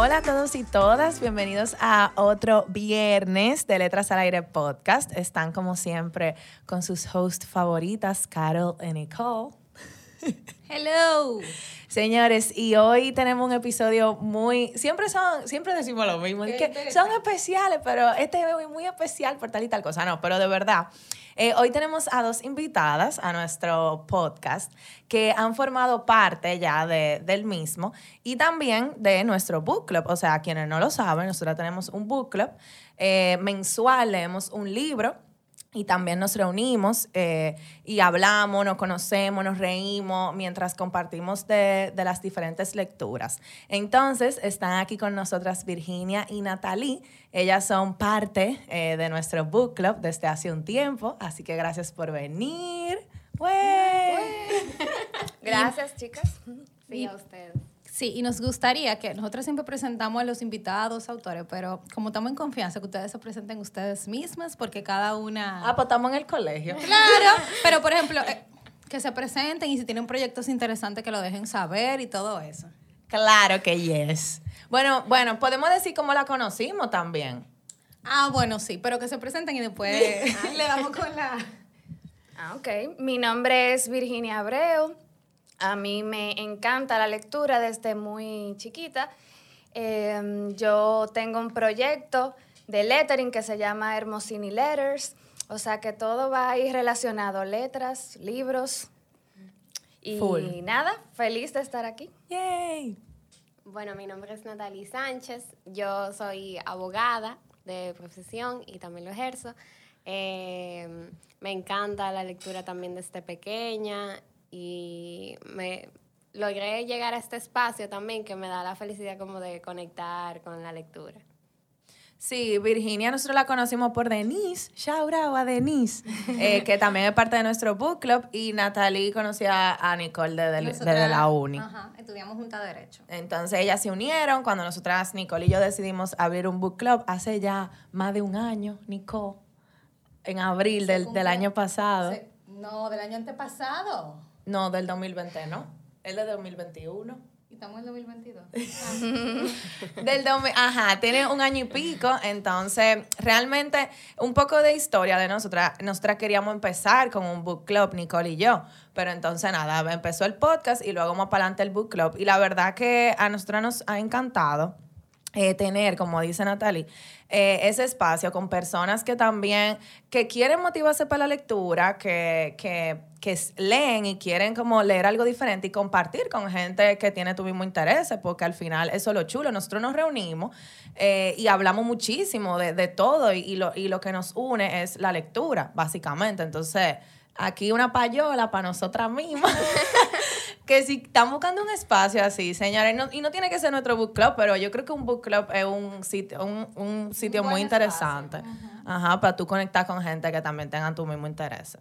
Hola a todos y todas, bienvenidos a otro viernes de Letras al Aire podcast. Están como siempre con sus hosts favoritas, Carol y Nicole. Hello. Señores, y hoy tenemos un episodio muy. Siempre son, siempre decimos lo mismo, que son especiales, pero este es muy especial por tal y tal cosa. No, pero de verdad. Eh, hoy tenemos a dos invitadas a nuestro podcast que han formado parte ya de, del mismo y también de nuestro book club. O sea, quienes no lo saben, nosotros tenemos un book club eh, mensual, leemos un libro y también nos reunimos eh, y hablamos, nos conocemos, nos reímos mientras compartimos de, de, las diferentes lecturas. Entonces, están aquí con nosotras Virginia y Natalie. Ellas son parte eh, de nuestro book club desde hace un tiempo, así que gracias por venir. Gracias, chicas. Sí, a ustedes. Sí, y nos gustaría que nosotros siempre presentamos a los invitados, autores, pero como estamos en confianza, que ustedes se presenten ustedes mismas, porque cada una... Ah, pues estamos en el colegio. Claro, pero por ejemplo, eh, que se presenten y si tienen proyectos interesantes que lo dejen saber y todo eso. Claro que yes. Bueno, bueno, podemos decir cómo la conocimos también. Ah, bueno, sí, pero que se presenten y después le damos con la... Ah, ok. Mi nombre es Virginia Abreu. A mí me encanta la lectura desde muy chiquita. Eh, yo tengo un proyecto de lettering que se llama Hermosini Letters, o sea que todo va ahí relacionado, letras, libros. Y Full. nada, feliz de estar aquí. Yay. Bueno, mi nombre es Natalie Sánchez, yo soy abogada de profesión y también lo ejerzo. Eh, me encanta la lectura también desde pequeña y me logré llegar a este espacio también que me da la felicidad como de conectar con la lectura. Sí, Virginia, nosotros la conocimos por Denise, shout out a Denise, eh, que también es parte de nuestro book club, y Natalie conocía a Nicole desde, Nosotras, desde la uni. Ajá, estudiamos juntas Derecho. Entonces ellas se unieron cuando nosotras, Nicole y yo, decidimos abrir un book club hace ya más de un año, Nicole, en abril del, del año pasado. Se- no, del año antepasado. No, del 2020, ¿no? Es de 2021. Y estamos en 2022. Del domi- Ajá, tiene un año y pico, entonces realmente un poco de historia de nosotras. Nosotras queríamos empezar con un book club, Nicole y yo, pero entonces nada, empezó el podcast y luego más para adelante el book club. Y la verdad que a nosotras nos ha encantado eh, tener, como dice Natalie, eh, ese espacio con personas que también, que quieren motivarse para la lectura, que, que, que leen y quieren como leer algo diferente y compartir con gente que tiene tu mismo interés, porque al final eso es lo chulo. Nosotros nos reunimos eh, y hablamos muchísimo de, de todo y lo, y lo que nos une es la lectura, básicamente. Entonces, aquí una payola para nosotras mismas. que si están buscando un espacio así, señores, no- y no tiene que ser nuestro book club, pero yo creo que un book club es un sitio, un, un sitio muy espacio. interesante. Ajá, para tú conectar con gente que también tengan tu mismo interés.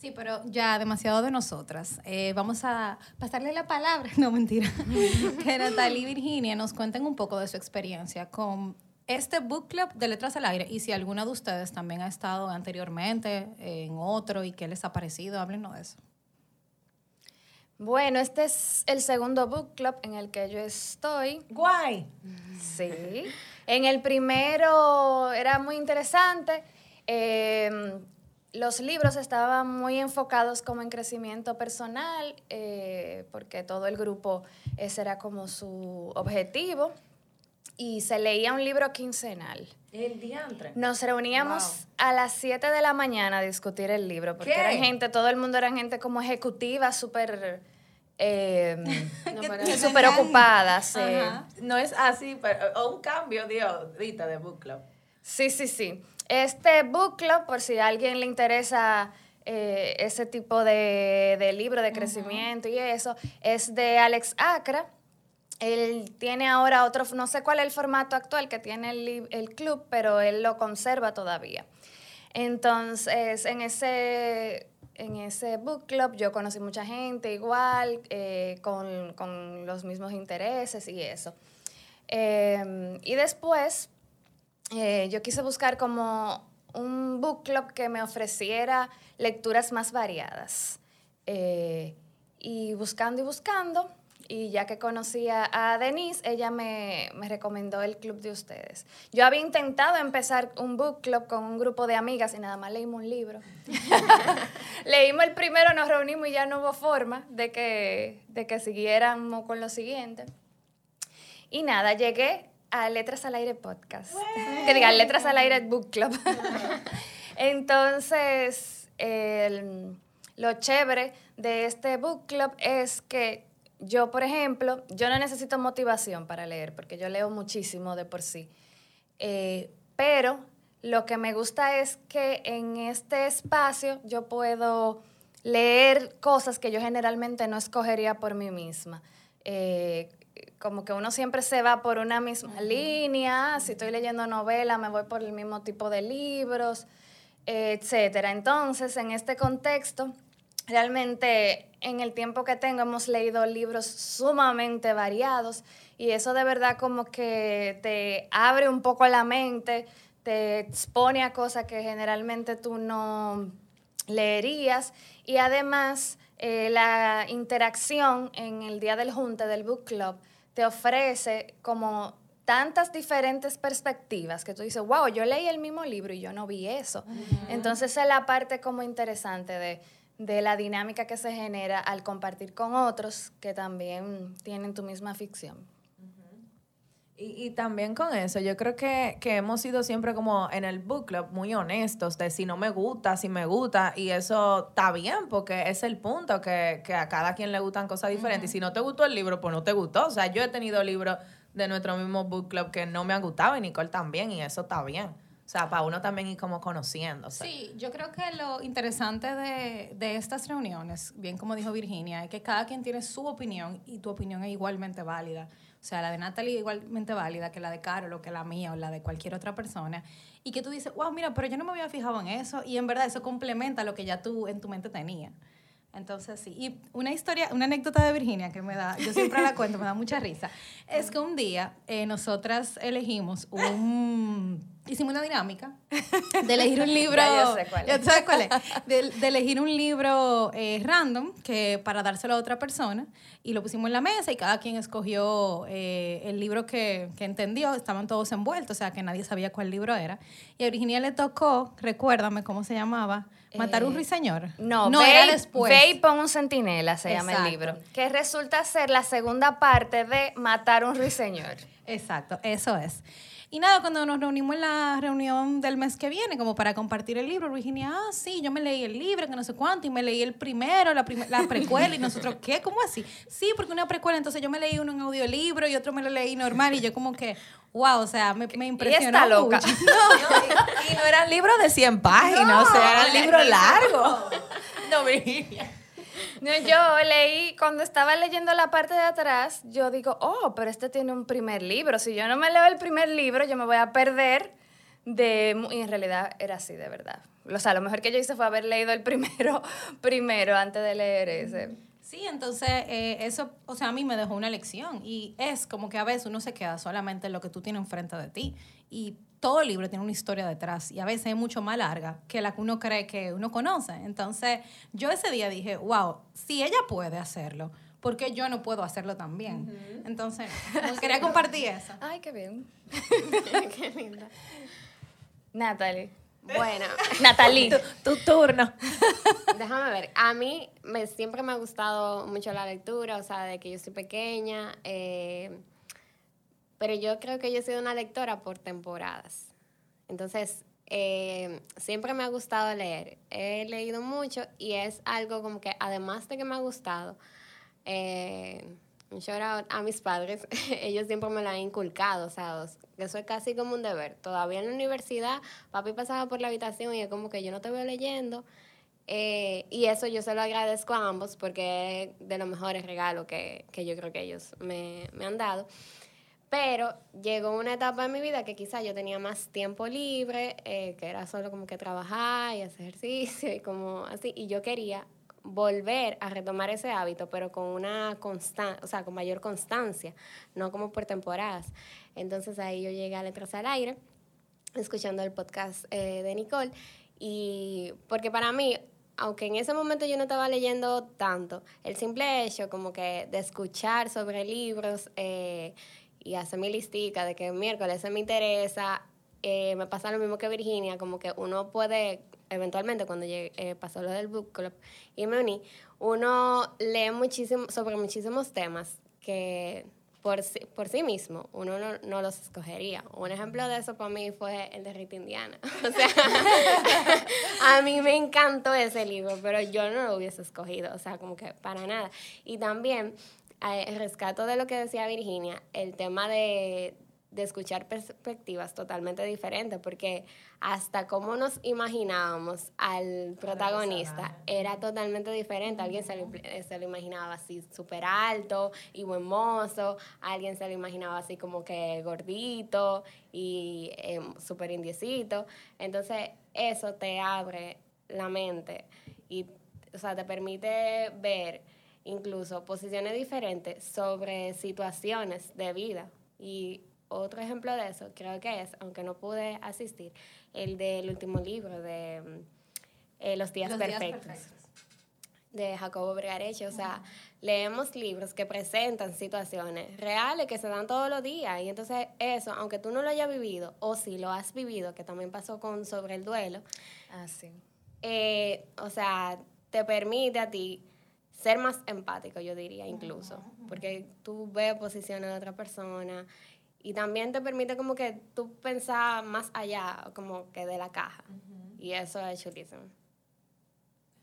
Sí, pero ya demasiado de nosotras. Eh, vamos a pasarle la palabra, no mentira, que Natalie y Virginia nos cuenten un poco de su experiencia con este book club de Letras al Aire y si alguna de ustedes también ha estado anteriormente en otro y qué les ha parecido, háblenos de eso. Bueno, este es el segundo book club en el que yo estoy. Guay. Sí. En el primero era muy interesante. Eh, los libros estaban muy enfocados como en crecimiento personal, eh, porque todo el grupo ese era como su objetivo. Y se leía un libro quincenal. El diantre. Nos reuníamos a las 7 de la mañana a discutir el libro, porque ¿Qué? eran gente, todo el mundo era gente como ejecutiva, súper eh, No, súper ocupada. sí. Ajá. No es así, pero o un cambio, Dios, dita de book club. Sí, sí, sí. Este book club, por si a alguien le interesa eh, ese tipo de, de libro de crecimiento y eso, es de Alex Acra. Él tiene ahora otro, no sé cuál es el formato actual que tiene el, el club, pero él lo conserva todavía. Entonces, en ese, en ese book club yo conocí mucha gente igual, eh, con, con los mismos intereses y eso. Eh, y después, eh, yo quise buscar como un book club que me ofreciera lecturas más variadas. Eh, y buscando y buscando, y ya que conocía a Denise, ella me, me recomendó el club de ustedes. Yo había intentado empezar un book club con un grupo de amigas y nada más leímos un libro. leímos el primero, nos reunimos y ya no hubo forma de que, de que siguiéramos con lo siguiente. Y nada, llegué a Letras al Aire Podcast. Que diga, Letras al Aire Book Club. Entonces, el- lo chévere de este book club es que yo, por ejemplo, yo no necesito motivación para leer, porque yo leo muchísimo de por sí. Eh, pero lo que me gusta es que en este espacio yo puedo leer cosas que yo generalmente no escogería por mí misma. Eh, como que uno siempre se va por una misma línea, si estoy leyendo novela me voy por el mismo tipo de libros, eh, etcétera. Entonces, en este contexto, realmente en el tiempo que tengo hemos leído libros sumamente variados y eso de verdad como que te abre un poco la mente, te expone a cosas que generalmente tú no leerías y además eh, la interacción en el día del junte del book club te ofrece como tantas diferentes perspectivas que tú dices, wow, yo leí el mismo libro y yo no vi eso. Entonces esa es la parte como interesante de, de la dinámica que se genera al compartir con otros que también tienen tu misma ficción. Y, y también con eso, yo creo que, que hemos sido siempre como en el book club muy honestos de si no me gusta, si me gusta, y eso está bien porque es el punto, que, que a cada quien le gustan cosas diferentes. Y si no te gustó el libro, pues no te gustó. O sea, yo he tenido libros de nuestro mismo book club que no me han gustado y Nicole también, y eso está bien. O sea, para uno también ir como conociéndose. Sí, yo creo que lo interesante de, de estas reuniones, bien como dijo Virginia, es que cada quien tiene su opinión y tu opinión es igualmente válida. O sea, la de Natalie es igualmente válida que la de Carol o que la mía o la de cualquier otra persona. Y que tú dices, wow, mira, pero yo no me había fijado en eso y en verdad eso complementa lo que ya tú en tu mente tenías. Entonces, sí. Y una historia, una anécdota de Virginia que me da, yo siempre la cuento, me da mucha risa, es que un día eh, nosotras elegimos un, hicimos una dinámica de elegir un libro. Ya yo sé cuál ¿Ya es. tú sabes cuál es? De, de elegir un libro eh, random que para dárselo a otra persona y lo pusimos en la mesa y cada quien escogió eh, el libro que, que entendió. Estaban todos envueltos, o sea que nadie sabía cuál libro era. Y a Virginia le tocó, recuérdame cómo se llamaba, Matar un Eh, ruiseñor. No, no ve, era después. Ve y pon un centinela, se llama el libro. Que resulta ser la segunda parte de Matar un ruiseñor. Exacto, eso es. Y nada, cuando nos reunimos en la reunión del mes que viene, como para compartir el libro, Virginia, ah, sí, yo me leí el libro, que no sé cuánto, y me leí el primero, la, prim- la precuela, y nosotros, ¿qué? ¿Cómo así? Sí, porque una precuela, entonces yo me leí uno en audiolibro y otro me lo leí normal, y yo como que, wow, o sea, me, me impresionó está loca. mucho. Y no eran libros de 100 páginas, o sea, eran libros largos. No, Virginia. No, yo leí, cuando estaba leyendo la parte de atrás, yo digo, oh, pero este tiene un primer libro. Si yo no me leo el primer libro, yo me voy a perder de... Y en realidad era así, de verdad. O sea, lo mejor que yo hice fue haber leído el primero, primero antes de leer ese. Sí, entonces eh, eso, o sea, a mí me dejó una lección y es como que a veces uno se queda solamente en lo que tú tienes enfrente de ti y todo libro tiene una historia detrás y a veces es mucho más larga que la que uno cree que uno conoce. Entonces yo ese día dije, wow, si ella puede hacerlo, ¿por qué yo no puedo hacerlo también? Entonces, pues, quería compartir eso. Ay, qué bien. Qué linda. Natalie. Bueno, Natalie. Tu turno. déjame ver. A mí me, siempre me ha gustado mucho la lectura, o sea, de que yo soy pequeña. eh, pero yo creo que yo he sido una lectora por temporadas. Entonces, eh, siempre me ha gustado leer. He leído mucho y es algo como que, además de que me ha gustado, eh, un shout out a mis padres. Ellos siempre me lo han inculcado, o sea, eso es casi como un deber. Todavía en la universidad, papi pasaba por la habitación y es como que yo no te veo leyendo. Eh, y eso yo se lo agradezco a ambos porque es de los mejores regalos que, que yo creo que ellos me, me han dado. Pero llegó una etapa en mi vida que quizás yo tenía más tiempo libre, eh, que era solo como que trabajar y hacer ejercicio y como así. Y yo quería volver a retomar ese hábito, pero con una constancia, o sea, con mayor constancia, no como por temporadas. Entonces ahí yo llegué a Letras al Aire, escuchando el podcast eh, de Nicole. Y porque para mí, aunque en ese momento yo no estaba leyendo tanto, el simple hecho como que de escuchar sobre libros eh, y mi listica de que miércoles ese me interesa, eh, me pasa lo mismo que Virginia, como que uno puede, eventualmente cuando llegue, eh, pasó lo del book club y me uní, uno lee muchísimo, sobre muchísimos temas que por sí, por sí mismo uno no, no los escogería. Un ejemplo de eso para mí fue el de Rita Indiana. O sea, a mí me encantó ese libro, pero yo no lo hubiese escogido, o sea, como que para nada. Y también rescato de lo que decía Virginia, el tema de, de escuchar perspectivas totalmente diferentes, porque hasta cómo nos imaginábamos al protagonista era totalmente diferente. Alguien se lo, eh, se lo imaginaba así súper alto y buen mozo, alguien se lo imaginaba así como que gordito y eh, súper indiecito. Entonces eso te abre la mente y o sea, te permite ver incluso posiciones diferentes sobre situaciones de vida. Y otro ejemplo de eso creo que es, aunque no pude asistir, el del último libro de mm, eh, Los días Los días perfectos. de Jacobo Bregareche. O sea, leemos libros que presentan situaciones reales que se dan todos los días. Y entonces eso, aunque tú no lo hayas vivido, o si lo has vivido, que también pasó con Sobre el Duelo, Así. eh, o sea, te permite a ti ser más empático, yo diría incluso, porque tú ves posiciones de otra persona y también te permite como que tú pensar más allá, como que de la caja. Y eso es chulísimo.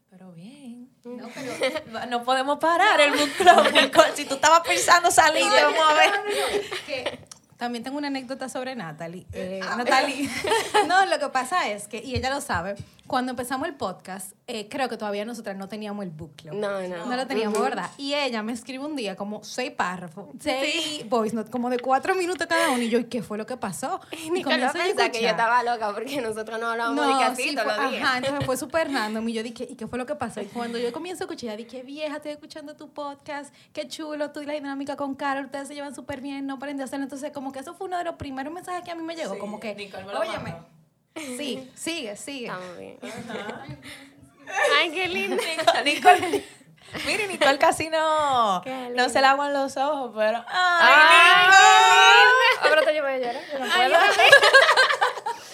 Pero bien. No, pero No podemos parar el Nicole. Si tú estabas pensando salir, te vamos a ver. también tengo una anécdota sobre Natalie. Eh, Natalie. no, lo que pasa es que, y ella lo sabe, cuando empezamos el podcast, eh, creo que todavía nosotras no teníamos el book club. No, no. No lo teníamos, ¿verdad? Y ella me escribe un día como seis párrafos, seis voice notes, como de cuatro minutos cada uno. Y yo, ¿y qué fue lo que pasó? Y comienzo a piensa que yo estaba loca porque nosotros no hablábamos de No, casi sí, todos fue- los días. Ajá, entonces fue súper random. Y yo dije, ¿y qué fue lo que pasó? Y cuando yo comienzo a escuchar, ya dije, vieja, estoy escuchando tu podcast, qué chulo, tú y la dinámica con Carol, ustedes se llevan súper bien, no paren de hacerlo. Entonces, como que eso fue uno de los primeros mensajes que a mí me llegó, como que, óyeme. Sí, sigue, sigue. Estamos bien. Ay, qué lindo. Nicole. Mire, Nicole casi no, no se le aguan los ojos, pero. Ay, ¡Ay, qué lindo. Ahora te llevo a llorar. No puedo.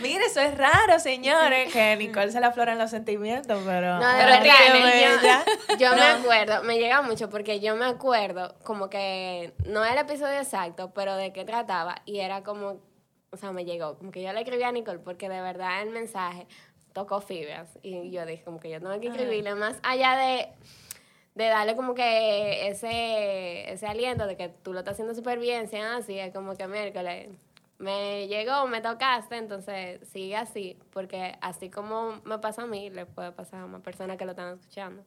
Mire, eso es raro, señores, que Nicole se le afloran los sentimientos, pero. No, de pero verdad, qué yo-. Yo, me acuerdo, me llega mucho porque yo me acuerdo como que, no el episodio exacto, pero de qué trataba y era como, o sea, me llegó, como que yo le escribí a Nicole porque de verdad el mensaje tocó fibras y yo dije como que yo tengo que escribirle más allá de, de darle como que ese, ese aliento de que tú lo estás haciendo súper bien, sean así, es como que miércoles. Me llegó, me tocaste, entonces sigue así, porque así como me pasa a mí, le puede pasar a más personas que lo están escuchando.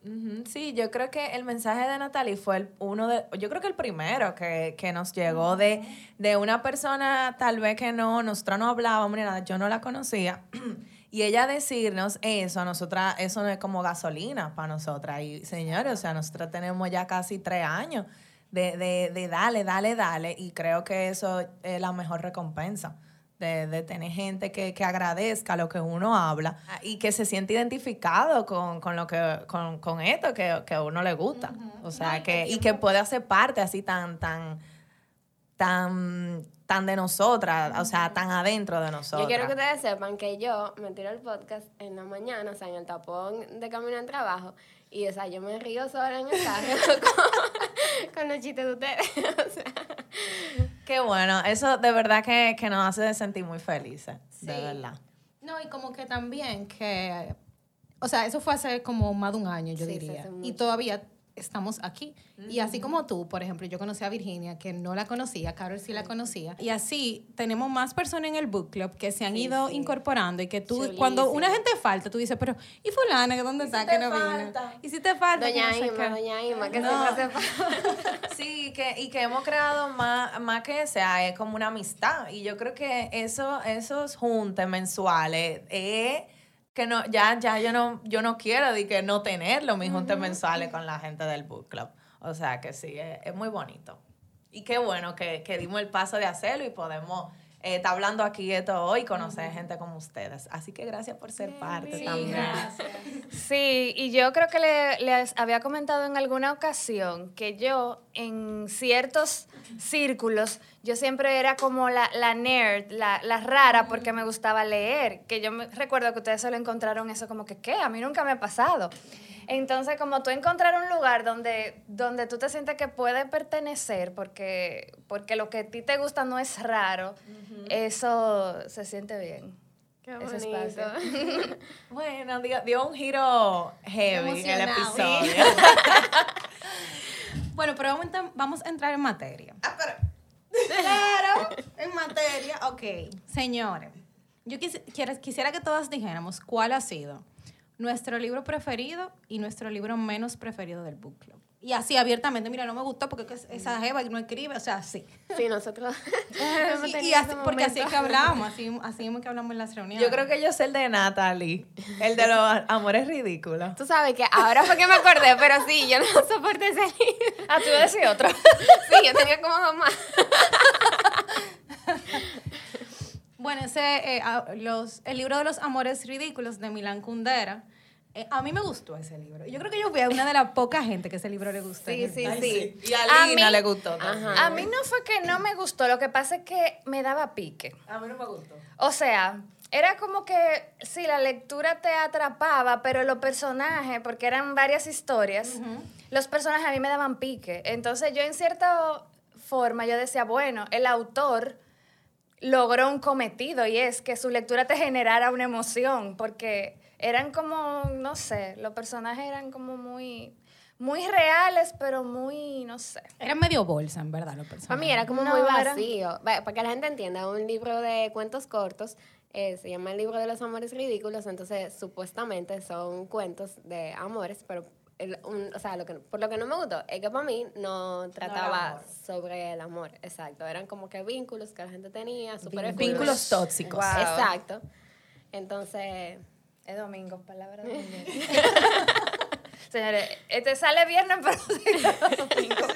Sí, yo creo que el mensaje de Natalie fue el- uno de, yo creo que el primero que, que nos llegó de, de una persona tal vez que no, nosotros no hablábamos ni nada, yo no la conocía. Y ella decirnos eso, a nosotras, eso no es como gasolina para nosotras. Y señores, o sea, nosotros tenemos ya casi tres años de, de, de dale, dale, dale. Y creo que eso es la mejor recompensa. De, de tener gente que, que agradezca lo que uno habla y que se siente identificado con, con lo que con, con esto que, que a uno le gusta. O sea, que, y que puede hacer parte así tan, tan, tan, tan de nosotras, o sea, tan adentro de nosotras. Yo quiero que ustedes sepan que yo me tiro el podcast en la mañana, o sea, en el tapón de camino al trabajo, y, o sea, yo me río sola en el carro con, con los chistes de ustedes. o sea, Qué bueno, eso de verdad que, que nos hace sentir muy felices, de verdad. No, y como que también que, o sea, eso fue hace como más de un año, yo Sí, diría. y todavía estamos aquí. Y así como tú, por ejemplo, yo conocí a Virginia, que no la conocía, Carol sí la conocía. Y así tenemos más personas en el book club que se han ido incorporando y que tú, cuando una gente falta, tú dices, pero ¿y fulana que dónde está? si que no vino? ¿Y si te falta? Doña Ima, doña Ima, que No. siempre hace falta. Sí, que, y que hemos creado más, más que sea, es como una amistad. Y yo creo que eso, esos juntes mensuales, es que no, ya, ya yo no, yo no quiero de que no tenerlo, mis juntes mensuales con la gente del book club. O sea que sí, es, es muy bonito. Y qué bueno que, que dimos el paso de hacerlo y podemos eh, estar hablando aquí de todo hoy y conocer gente como ustedes. Así que gracias por ser parte también. Sí, y yo creo que le, les había comentado en alguna ocasión que yo en ciertos círculos, yo siempre era como la, la nerd, la, la rara, porque me gustaba leer, que yo me, recuerdo que ustedes solo encontraron eso como que, ¿qué? A mí nunca me ha pasado. Entonces, como tú encontrar un lugar donde, donde tú te sientes que puedes pertenecer, porque, porque lo que a ti te gusta no es raro, eso se siente bien. Qué Ese bonito. espacio. Bueno, dio, dio un giro heavy el Emocionado. episodio. Bueno, pero vamos a, entrar- vamos a entrar en materia. Ah, pero- Claro, en materia. Ok, señores, yo quisiera que todas dijéramos cuál ha sido nuestro libro preferido y nuestro libro menos preferido del book club. Y así abiertamente, mira, no me gustó porque es- esa jeva no escribe, o sea, sí. Sí, nosotros Y, y así- porque así es que hablamos, así, así es que hablamos en las reuniones. Yo creo que yo sé el de Natalie, el de los amores ridículos. Tú sabes que ahora fue que me acordé, pero sí, yo no soporté ese libro. Ah, tú decir otro. Sí, yo tenía como dos más. Bueno, ese, eh, los, el libro de los amores ridículos de Milán Kundera. eh, a mí me gustó ese libro. Yo creo que yo fui a una de las pocas gente que ese libro le gustó. Sí, sí, sí. Y a A Lina mí- le gustó. Ajá. A mí no fue que no me gustó, lo que pasa es que me daba pique. A mí no me gustó. O sea, era como que sí, la lectura te atrapaba, pero los personajes, porque eran varias historias, los personajes a mí me daban pique. Entonces yo en cierta forma yo decía, bueno, el autor logró un cometido y es que su lectura te generara una emoción, porque eran como, no sé, los personajes eran como muy, muy reales, pero muy, no sé. Era medio bolsa, en verdad, los personajes. Para mí era como No, muy vacío. Va, Para que la gente entienda, un libro de cuentos cortos eh, se llama El libro de los amores ridículos, entonces supuestamente son cuentos de amores, pero el- un- o sea, lo que, por lo que no me gustó es que para mí no trataba sobre el amor, exacto. Eran como que vínculos que la gente tenía, súper Vínculos tóxicos. Wow. Exacto. Entonces, Es domingo, palabra de domingo. Señores, este sale viernes, pero sí, domingo.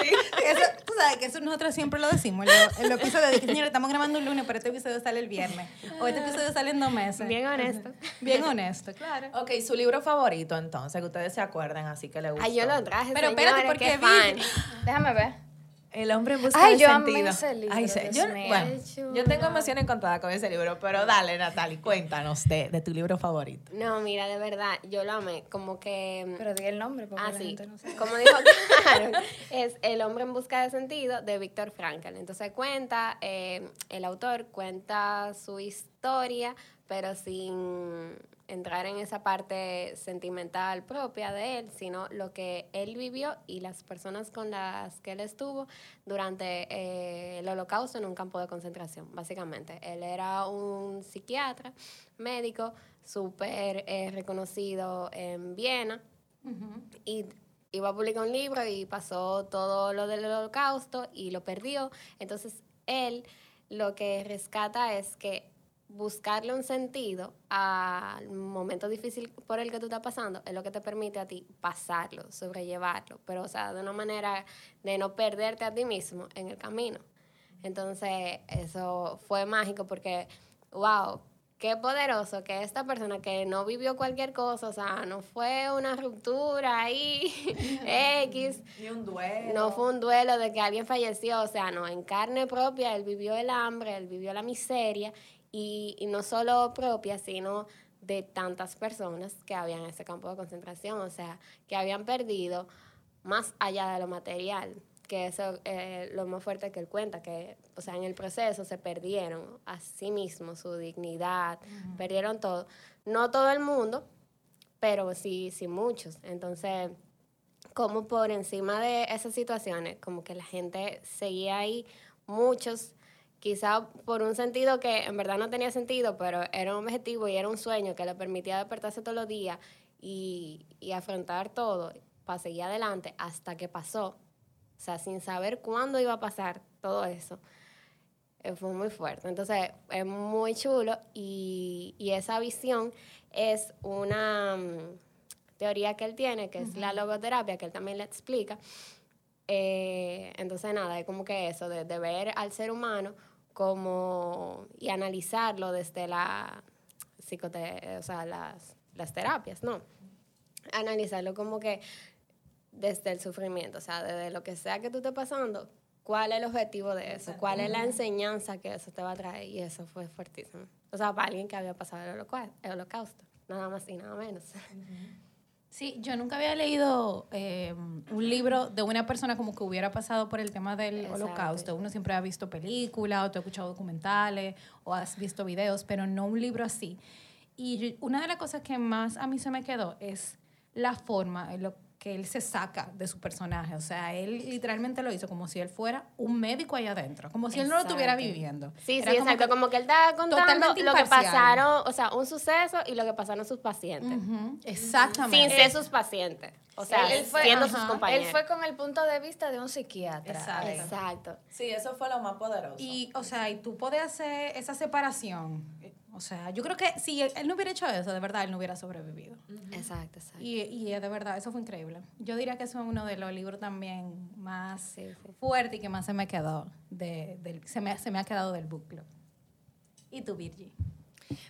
Eso, tú sabes que eso nosotros siempre lo decimos. En los en los episodios de que, señores, estamos grabando un lunes, pero este episodio sale el viernes. O este episodio sale en dos meses. bien honesto. Bien honesto, claro. Ok, su libro favorito entonces, que ustedes se acuerden, así que le gustó. Ay, yo lo traje, Pero señores, espérate, porque qué vi- fan. Déjame ver. El hombre en busca Ay, de yo amé sentido. ese libro, Ay, Dios yo, bueno, yo tengo emoción encontrada con ese libro, pero dale, Natalie, cuéntanos de, de tu libro favorito. No, mira, de verdad, yo lo amé. Como que. Pero di el nombre porque Ah, la sí. gente no sabe. Como dijo Karen, es El hombre en busca de sentido de Víctor Frankl. Entonces cuenta, eh, el autor cuenta su historia, pero sin entrar en esa parte sentimental propia de él, sino lo que él vivió y las personas con las que él estuvo durante eh, el holocausto en un campo de concentración, básicamente. Él era un psiquiatra, médico, súper eh, reconocido en Viena y iba a publicar un libro y pasó todo lo del holocausto y lo perdió. Entonces, él lo que rescata es que buscarle un sentido al momento difícil por el que tú estás pasando es lo que te permite a ti pasarlo, sobrellevarlo, pero o sea, de una manera de no perderte a ti mismo en el camino. Entonces, eso fue mágico porque, wow, qué poderoso que esta persona que no vivió cualquier cosa, o sea, no fue una ruptura ahí, X, Y un duelo. no fue un duelo de que alguien falleció, o sea, no, en carne propia, él vivió el hambre, él vivió la miseria, y, y no solo propia, sino de tantas personas que habían en ese campo de concentración, o sea, que habían perdido más allá de lo material, que eso es lo más fuerte que él cuenta, que, o sea, en el proceso se perdieron a sí mismos, su dignidad, perdieron todo. No todo el mundo, pero sí, sí muchos. Entonces, como por encima de esas situaciones, como que la gente seguía ahí, muchos, quizá por un sentido que en verdad no tenía sentido, pero era un objetivo y era un sueño que le permitía despertarse todos los días y, y afrontar todo para seguir adelante hasta que pasó. O sea, sin saber cuándo iba a pasar todo eso. Eh, fue muy fuerte. Entonces, es muy chulo y, y esa visión es una mm, teoría que él tiene, que es la logoterapia, que él también le explica. Eh, entonces, nada, es como que eso, de, de ver al ser humano como y analizarlo desde la psicote o sea, las, las terapias, ¿no? Analizarlo como que desde el sufrimiento, o sea, desde lo que sea que tú estés pasando, cuál es el objetivo de eso, cuál es la enseñanza que eso te va a traer, y eso fue fuertísimo. O sea, para alguien que había pasado el holocausto, nada más y nada menos. Sí, yo nunca había leído eh, un libro de una persona como que hubiera pasado por el tema del Exacto. holocausto. Uno siempre ha visto películas, o te ha escuchado documentales, o has visto videos, pero no un libro así. Y una de las cosas que más a mí se me quedó es la forma en lo que él se saca de su personaje. O sea, él literalmente lo hizo como si él fuera un médico allá adentro, como si él no lo estuviera viviendo. Sí, Era sí, como exacto. que- como que él está contando totalmente lo que pasaron, o sea, un suceso y lo que pasaron sus pacientes. Ujú, Sin Exactamente. ser sus pacientes. O sea, él fue, siendo ajá, sus compañeros. Él fue con el punto de vista de un psiquiatra. Exacto. Exacto. Sí, eso fue lo más poderoso. Y, o sea, y tú puedes hacer esa separación. O sea, yo creo que si él, él no hubiera hecho eso, de verdad, él no hubiera sobrevivido. Exacto, exacto. Y, y de verdad, eso fue increíble. Yo diría que eso es uno de los libros también más Sí, sí. fuerte y que más se me quedó. De, del, se, me, se me ha quedado del book club. ¿Y tú, Virgi?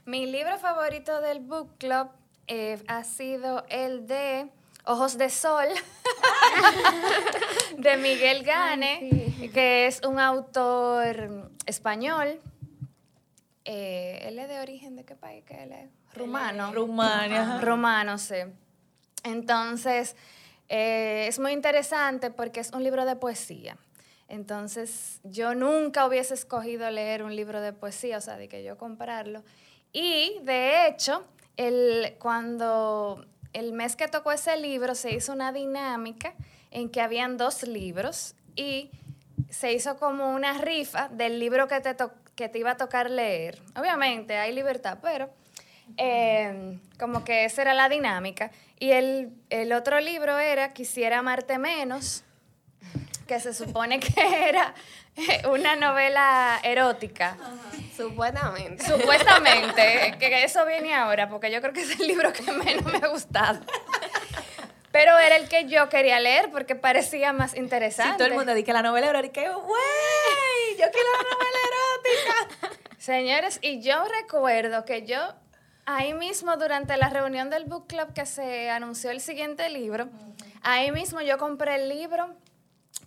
Mi libro favorito del book club eh, ha sido el de Ojos de Sol, de Miguel Gane, que es un autor español. Eh, él es de origen de qué país que él es? Rumano. Rumania. ajá. Rumano, sí. Entonces, eh, es muy interesante porque es un libro de poesía. Entonces, yo nunca hubiese escogido leer un libro de poesía, o sea, de que yo comprarlo. Y, de hecho, el, cuando el mes que tocó ese libro se hizo una dinámica en que habían dos libros y se hizo como una rifa del libro que te, to- que te iba a tocar leer. Obviamente, hay libertad, pero eh, como que esa era la dinámica. Y el, el otro libro era Quisiera amarte menos, que se supone que era una novela erótica. Supuestamente. Supuestamente, que eso viene ahora, porque yo creo que es el libro que menos me ha gustado. Pero era el que yo quería leer porque parecía más interesante. Si todo el mundo dice que la novela erótica, güey, yo quiero la novela erótica. Señores, y yo recuerdo que yo ahí mismo durante la reunión del book club que se anunció el siguiente libro, ahí mismo yo compré el libro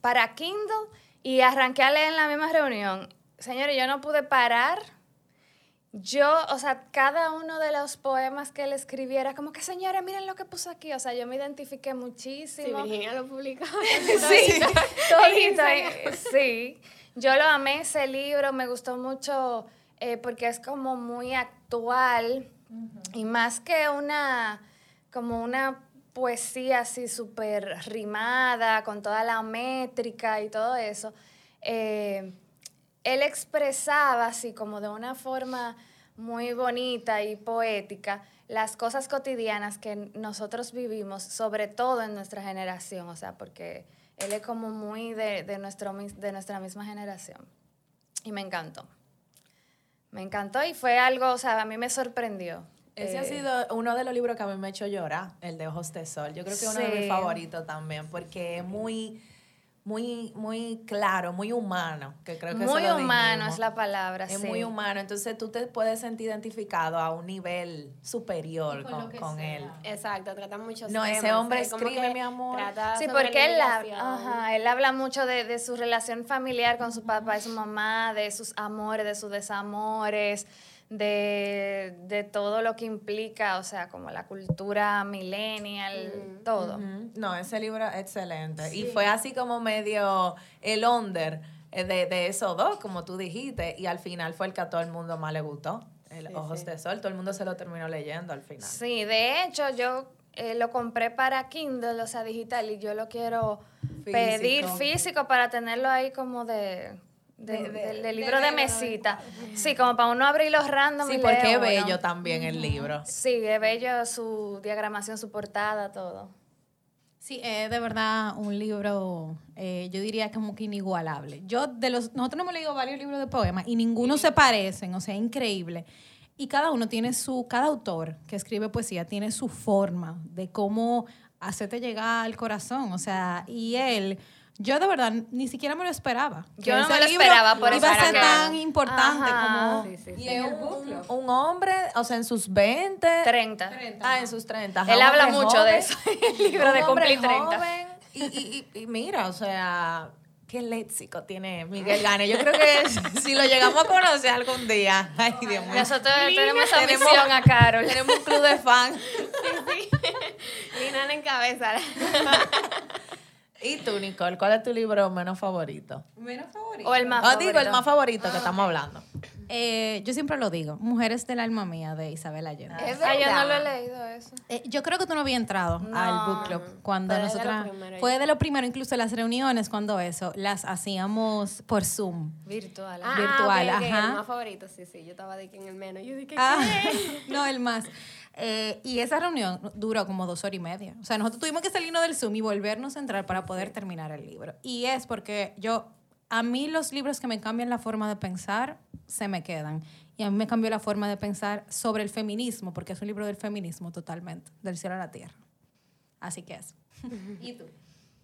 para Kindle y arranqué a leer en la misma reunión. Señores, yo no pude parar. Yo, o sea, cada uno de los poemas que él escribiera, como que, señores, miren lo que puso aquí. O sea, yo me identifiqué Sí, muchísimo. Virginia lo publicó. Sí, todito. Sí, yo lo amé ese libro, me gustó mucho eh, porque es como muy actual y más que una, como una poesía así súper rimada, con toda la métrica y todo eso, eh, él expresaba así como de una forma muy bonita y poética las cosas cotidianas que nosotros vivimos, sobre todo en nuestra generación, o sea, porque él es como muy de, de, nuestro, de nuestra misma generación. Y me encantó. Me encantó y fue algo, o sea, a mí me sorprendió. Ese ha Eh, sido uno de los libros que a mí me ha hecho llorar, el de Ojos de Sol. Yo creo que es uno de mis favoritos también, porque es muy, muy, muy claro, muy humano, que creo que eso muy lo humano dijimos. es la palabra, Es sí. muy humano, entonces tú te puedes sentir identificado a un nivel superior con con, él. Exacto, trata muchos No, ese temas, hombre eh, escribe, mi amor. Sí, porque él, la hab- migración. ajá, él habla mucho de, de su relación familiar con su papá y su mamá, de sus amores, de sus desamores, de, de todo lo que implica, o sea, como la cultura millennial, todo. No, ese libro es excelente. Y fue así como medio el under eh, de, de esos dos, como tú dijiste, y al final fue el que a todo el mundo más le gustó. El Ojos de Sol, todo el mundo se lo terminó leyendo al final. Sí, de hecho, yo eh, lo compré para Kindle, o sea, digital, y yo lo quiero pedir físico para tenerlo ahí como de... De, de- de libro de mesita. Sí, como para uno abrirlo random. Sí, y porque es uno. bello también el libro. Sí, es bello su diagramación, su portada, todo. Sí, es de verdad un libro, eh, yo diría como que inigualable. Yo de los, nosotros hemos leído varios libros de poemas y ninguno se parecen, o sea, increíble. Y cada uno tiene su, cada autor que escribe poesía tiene su forma de cómo hacerte llegar al corazón, o sea, y él, yo de verdad ni siquiera me lo esperaba. Yo no me lo esperaba, por iba a eso ser que- tan importante Ajá. como Sí, sí, sí. un, un hombre, o sea, en sus 20. 30. Ah, en sus 30. ajá, Él habla mucho de eso, el libro Un de cumplir 30. joven, Y, y- y- mira, o sea, qué léxico tiene Miguel Gane. Yo creo que si lo llegamos a conocer algún día, ay Dios mío. Nosotros tenemos esa Tenemos- misión a Carol. Tenemos un club de fans. Lina en cabeza. ¿Y tú, Nicole? ¿Cuál es tu libro menos favorito? menos favorito. O el más Ah, digo, el favorito. más favorito que estamos hablando. Eh, yo siempre lo digo, Mujeres del alma mía de Isabel Allende. Es Ah, yo no lo he verdad. leído eso. Eh, yo creo que tú no habías entrado No. al book club cuando Fue de lo nosotras primero, fue de lo primero incluso las reuniones cuando eso las hacíamos por Zoom Virtual. Ah, virtual, ok, ok, ajá. El más favorito, sí, sí. Yo estaba de que en el menos. Yo dije, Ah, no el más Eh, y esa reunión duró como dos horas y media o sea nosotros tuvimos que salirnos del Zoom y volvernos a entrar para poder terminar el libro y es porque yo a mí los libros que me cambian la forma de pensar se me quedan y a mí me cambió la forma de pensar sobre el feminismo porque es un libro del feminismo totalmente del cielo a la tierra así que es ¿Y tú?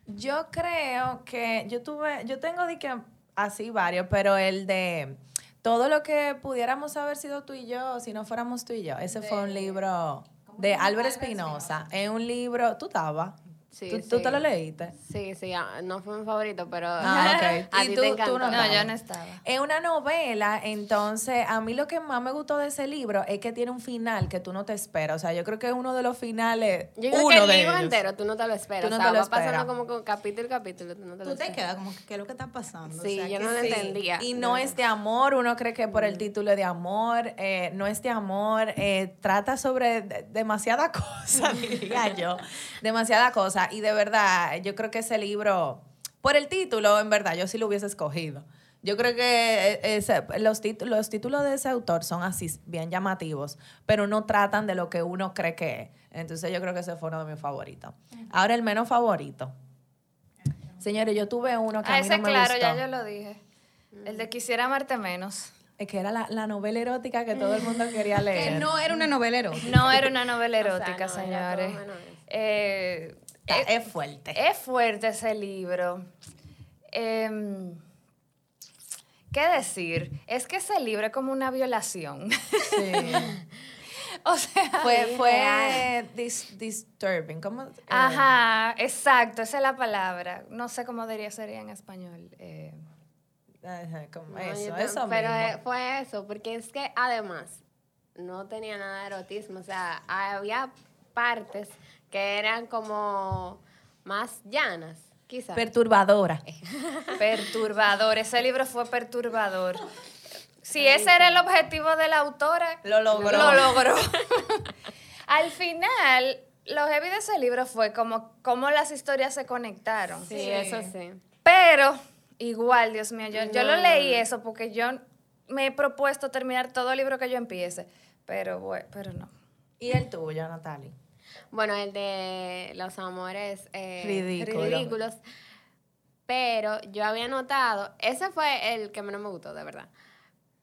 Yo creo que yo tuve, yo tengo de que así varios, pero el de todo lo que pudiéramos haber sido tú y yo si no fuéramos tú y yo. Ese fue un libro de Álvaro Espinosa. Es un libro, tú estabas. Sí, ¿Tú, tú sí. te lo leíste? Sí, sí, ah, no fue mi favorito, pero Ah, ok. a ¿Y ti tú- te tú encantó. no No, yo no estaba. Es una novela, entonces a mí lo que más me gustó de ese libro es que tiene un final que tú no te esperas. O sea, yo creo que es uno de los finales, Yo creo uno que el de libro ellos. entero tú no te lo esperas. Tú no o sea, te lo va pasando esperas. como con capítulo y capítulo, tú no te lo tú te quedas como qué es lo que está pasando Sí, O sea, yo no lo sí. entendía. Y no es de amor, uno cree que por el título es de amor, eh, no es de amor, eh, trata sobre de- demasiada cosa, diría yo, demasiada cosa. Y de verdad, yo creo que ese libro, por el título, en verdad, yo sí lo hubiese escogido. Yo creo que eh, ese- los, títulos, los títulos de ese autor son así, bien llamativos, pero no tratan de lo que uno cree que es. Entonces yo creo que ese fue uno de mis favoritos. Ahora el menos favorito. Señores, yo tuve uno que Ah, a mí ese no me claro, gustó. ya yo lo dije. El de Quisiera amarte menos. Es que era la, la novela erótica que todo el mundo quería que leer. no era una novela erótica No era una novela O sea, erótica, no, era todo señores. Eh, Es fuerte. es fuerte ese libro. Em, ¿Qué decir? Es que ese libro es como una violación. Sí. o sea, fue fue dis- disturbing. ¿Cómo? eh, Ajá, exacto, esa es la palabra. No sé cómo diría sería en español. eh, ajá, como No, eso, eso Pero mismo. eh, fue eso, porque es que además no tenía nada de erotismo. O sea, había partes que eran como más llanas, quizás. Perturbadora. perturbador, ese libro fue perturbador. Si ese era el objetivo de la autora, Lo logró. Lo logró. Al final, lo heavy de ese libro fue como cómo las historias se conectaron. sí, eso sí. Pero, igual, Dios mío, yo, yo lo No. leí eso porque yo me he propuesto terminar todo el libro que yo empiece. Pero, bueno, pero no. ¿Y el tuyo, Natalie? Bueno, el de los amores eh, Ridículo. ridículos. Pero yo había notado, ese fue el que menos me gustó, de verdad.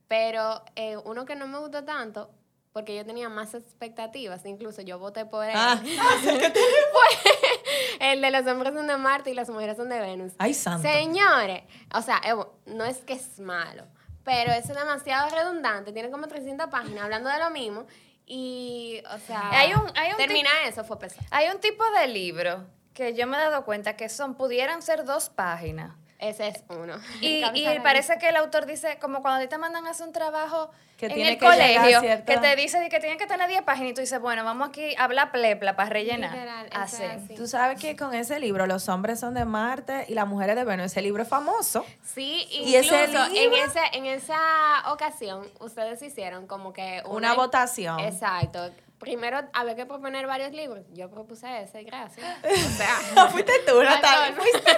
Pero eh, uno que no me gustó tanto, porque yo tenía más expectativas, incluso yo voté por él. Ah. El de los hombres son de Marte y las mujeres son de Venus. Ay, santo. Señores, o sea, eh, no es que es malo, pero es demasiado redundante. Tiene como 300 páginas hablando de lo mismo. Y, o sea, Hay un- hay un terminar eso fue pesado. Hay un tipo de libro que yo me he dado cuenta que son, pudieran ser dos páginas. Ese es uno. Y, y parece que el autor dice, como cuando a ti te mandan a hacer un trabajo Que en tiene el que colegio, cierto- que te dice que tienen que tener 10 páginas y tú dices, bueno, vamos aquí a hablar plepla para rellenar. Literal, Así. es así. Tú sabes que con ese libro los hombres son de Marte y las mujeres de Venus. Ese libro es famoso. Sí, ¿Y ese incluso en, libro? ese, en esa ocasión ustedes hicieron como que Una votación. Exacto. Primero había que proponer varios libros. Yo propuse ese, gracias. O sea, Fuiste tú, Natalia. Fuiste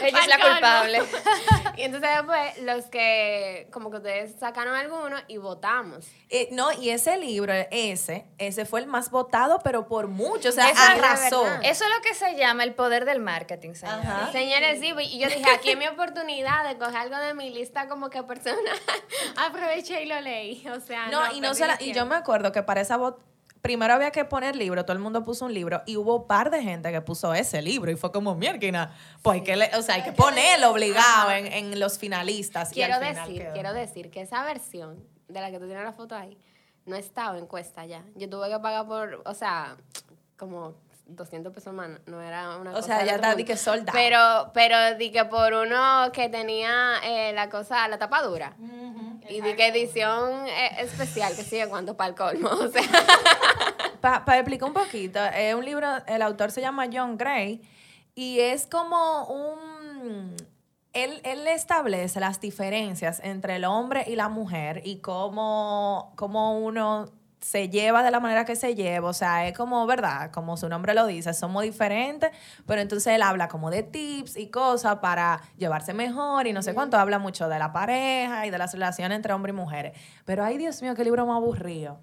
Ella es la culpable. y entonces después los que, como que ustedes sacaron algunos y votamos. Eh, no, y ese libro, ese, ese fue el más votado, pero por mucho. O sea, Eso arrasó. Eso es lo que se llama el poder del marketing, señores. Ajá. Señores, sí, y yo dije, aquí es mi oportunidad de coger algo de mi lista como que personal. Aproveché y lo leí. O sea, No, y no se la- y yo me acuerdo que para esa vot primero había que poner libro, todo el mundo puso un libro y hubo un par de gente que puso ese libro y fue como mierda, pues hay que, le- o sea, hay que ponerlo obligado en, en los finalistas. Quiero final decir, quedó. quiero decir que esa versión de la que tú tienes la foto ahí no estaba en cuesta ya. Yo tuve que pagar por, o sea, como 200 pesos más, no era una O cosa sea, del ya está di que sold out. Pero, pero di que por uno que tenía eh, la cosa, la tapa dura. Y di que edición eh, especial, que sigue cuánto para el colmo. O sea, Para explicar un poquito, es un libro, el autor se llama John Gray y es como un... Él, él establece las diferencias entre el hombre y la mujer y cómo, cómo uno se lleva de la manera que se lleva, o sea, es como, ¿verdad? Como su nombre lo dice, somos diferentes, pero entonces él habla como de tips y cosas para llevarse mejor y no sé cuánto, habla mucho de la pareja y de las relaciones entre hombres y mujeres. Pero ay, Dios mío, qué libro más aburrido.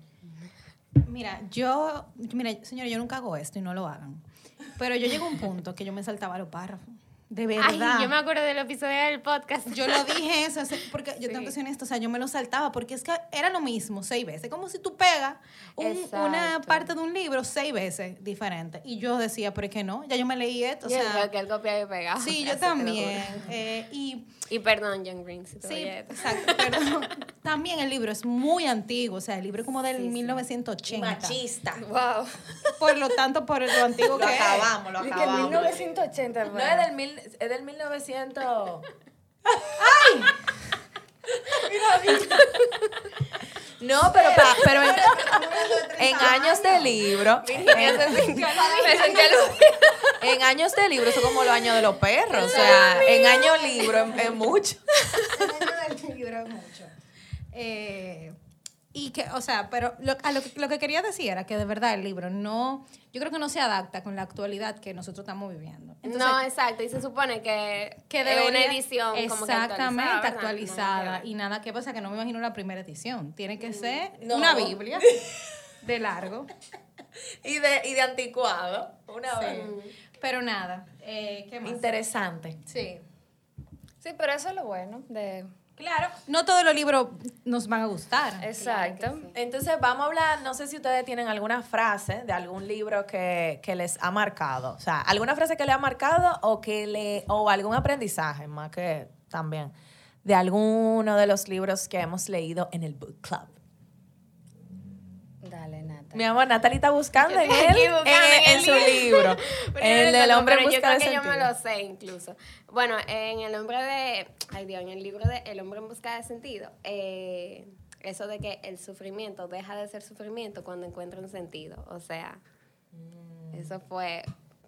Mira, yo, mira, señora, yo nunca hago esto y no lo hagan. Pero yo llego a un punto que yo me saltaba los párrafos. De ay, verdad. yo me acuerdo del episodio del podcast. Yo lo dije eso, porque yo tengo que ser honesta, o sea, yo me lo saltaba porque es que era lo mismo seis veces, como si tú pegas un- una parte de un libro seis veces diferente. Y yo decía, pero es que no, ya yo me leí esto, o Yo sea, creo que él copiaba y pegaba. sí, yo te lo también. eh, y Y perdón, John Green, si tú sí, exacto, pero también el libro es muy antiguo, o sea, el libro es como del Sí, sí. 1980. Machista. Wow. Por lo tanto, por lo antiguo Lo que es. acabamos, lo Y que en acabamos. 1980, No bueno. es del, mil, es del 1900. ¡Ay! No, pero, pa- pero en, en años de libro, en, en años de libro, eso como los años de los perros. O sea, en años libro es, mucho. El libro es mucho. Eh, y que, o sea, pero lo, a lo, que- lo que quería decir era que de verdad el libro no, yo creo que no se adapta con la actualidad que nosotros estamos viviendo. Entonces, no, exacto. Y se supone que, que debería- una edición como que exactamente actualizada. actualizada, Nada que ver. y nada que pasa que no me imagino la primera edición tiene que ser No. una biblia de largo Y de, y de anticuado. Una vez. pero nada eh, ¿qué más? Interesante. sí Sí, pero eso es lo bueno de... claro no todos los libros nos van a gustar Exacto. Entonces vamos a hablar, no sé si ustedes tienen alguna frase de algún libro que, que les ha marcado. O sea, alguna frase que le ha marcado o que le, o algún aprendizaje, más que también, de alguno de los libros que hemos leído en el book club. Dale. Mi amor, Natalie está buscando en, él, en, su libro. el yo del no, hombre en yo busca creo de que yo me sentido. lo sé incluso. Bueno, en el nombre de, ay Dios, en el libro de El hombre en busca de sentido, eh, eso de que el sufrimiento deja de ser sufrimiento cuando encuentra un sentido. O sea, Mm. eso fue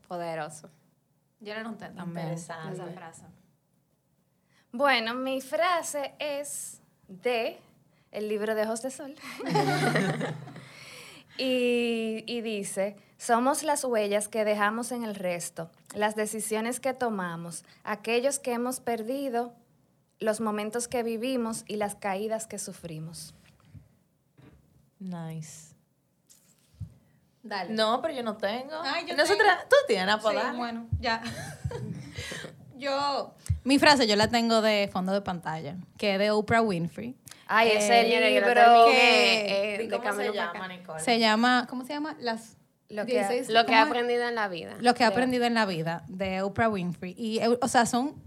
poderoso. yo la anoté también Interesante. esa frase Bueno, mi frase es de el libro de Ojos de Sol. y, y dice, somos las huellas que dejamos en el resto, las decisiones que tomamos, aquellos que hemos perdido, los momentos que vivimos y las caídas que sufrimos. Nice. dale No, pero yo no tengo. Ay, yo Nosotras, tengo. tú tienes, pues, Sí, bueno, ya. yo, mi frase yo la tengo de fondo de pantalla, que es de Oprah Winfrey. Ay, Eh, ese libro que- eh, ¿Y de cómo se llama, acá. Nicole? Se llama, ¿cómo se llama? Las Lo que ha- 16 Lo que he aprendido en la vida. Lo que he aprendido en la vida de Oprah Winfrey. Y, eh, o sea, son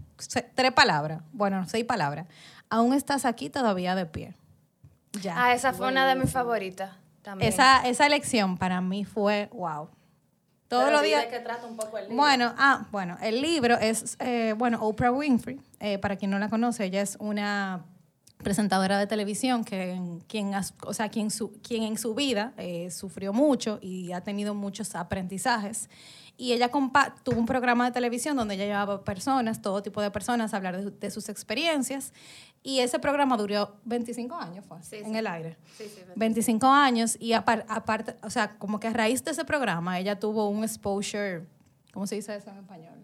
tres palabras, bueno, seis palabras. Aún estás aquí todavía de pie. Ya. Ah, esa fue una de mis favoritas también. esa, esa lección para mí fue wow. Todos Pero los días. de qué trata un poco el libro. Bueno, ah, bueno, el libro es, eh, bueno, Oprah Winfrey, eh, para quien no la conoce, ella es una presentadora de televisión, que, quien, o sea, quien, su- quien en su vida eh, sufrió mucho y ha tenido muchos aprendizajes. Y ella compa- tuvo un programa de televisión donde ella llevaba personas, todo tipo de personas, a hablar de, de sus experiencias. Y ese programa duró 25 años, fue, Sí, en sí. el aire. Sí, sí. 25 años y apar- aparte, o sea, como que a raíz de ese programa ella tuvo un exposure, ¿cómo se dice eso en español?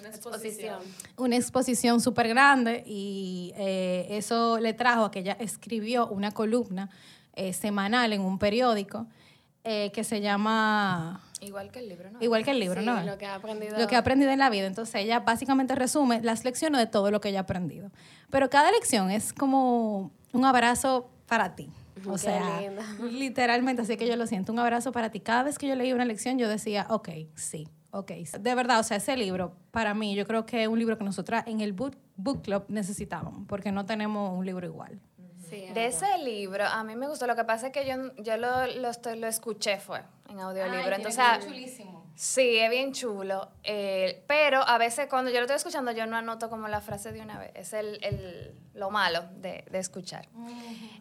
Una Exposición. Una exposición súper grande y eh, eso le trajo a que ella escribió una columna eh, semanal en un periódico eh, que se llama, Igual que el libro, ¿no? igual que el libro, Sí, ¿no? lo que ha aprendido. Lo que ha aprendido en la vida. Entonces ella básicamente resume las lecciones de todo lo que ella ha aprendido. Pero cada lección es como un abrazo para ti. O Qué sea, lindo. literalmente, así que yo lo siento, un abrazo para ti. Cada vez que yo leí una lección, yo decía, ok, sí, ok. De verdad, o sea, ese libro, para mí, yo creo que es un libro que nosotras en el book, book club necesitábamos, porque no tenemos un libro igual. Sí, De ese libro, a mí me gustó. Lo que pasa es que yo, yo lo, lo, estoy- lo escuché, fue en audiolibro. Entonces, ah, chulísimo. sí, es bien chulo. eh, pero a veces cuando yo lo estoy escuchando, yo no anoto como la frase de una vez. Es el, el- lo malo de, de escuchar.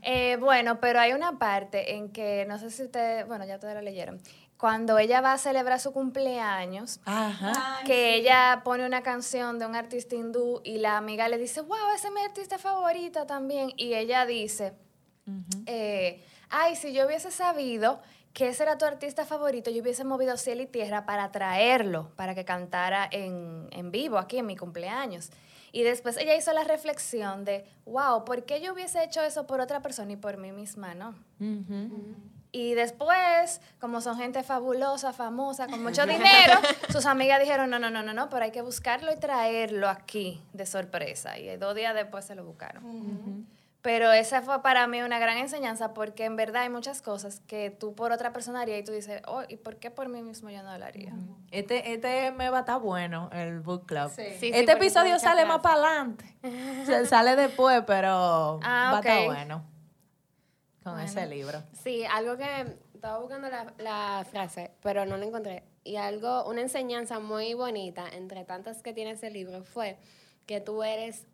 Eh, bueno, pero hay una parte en que, no sé si ustedes, bueno, ya ustedes lo leyeron. Cuando ella va a celebrar su cumpleaños, Ajá. que ella pone una canción de un artista hindú y la amiga le dice, wow, esa es mi artista favorita también. Y ella dice, eh, ay, si yo hubiese sabido que ese era tu artista favorito, yo hubiese movido cielo y tierra para traerlo, para que cantara en, en vivo aquí en mi cumpleaños. Y después ella hizo la reflexión de, wow, ¿por qué yo hubiese hecho eso por otra persona y por mí misma no? Y después, como son gente fabulosa, famosa, con mucho dinero, sus amigas dijeron, no, no, no, no, no, pero hay que buscarlo y traerlo aquí de sorpresa. Y dos días después se lo buscaron. Pero esa fue para mí una gran enseñanza porque en verdad hay muchas cosas que tú por otra persona harías y tú dices, oh, ¿y por qué por mí mismo yo no lo haría? Este, este me va a estar bueno, el book club. Sí. Sí, sí, este porque episodio sale más para adelante. Se sale después, pero Ah, va a estar bueno. Con ese libro. Sí, algo que estaba buscando la, la frase, pero no la encontré. Y algo, una enseñanza muy bonita entre tantas que tiene ese libro fue que tú eres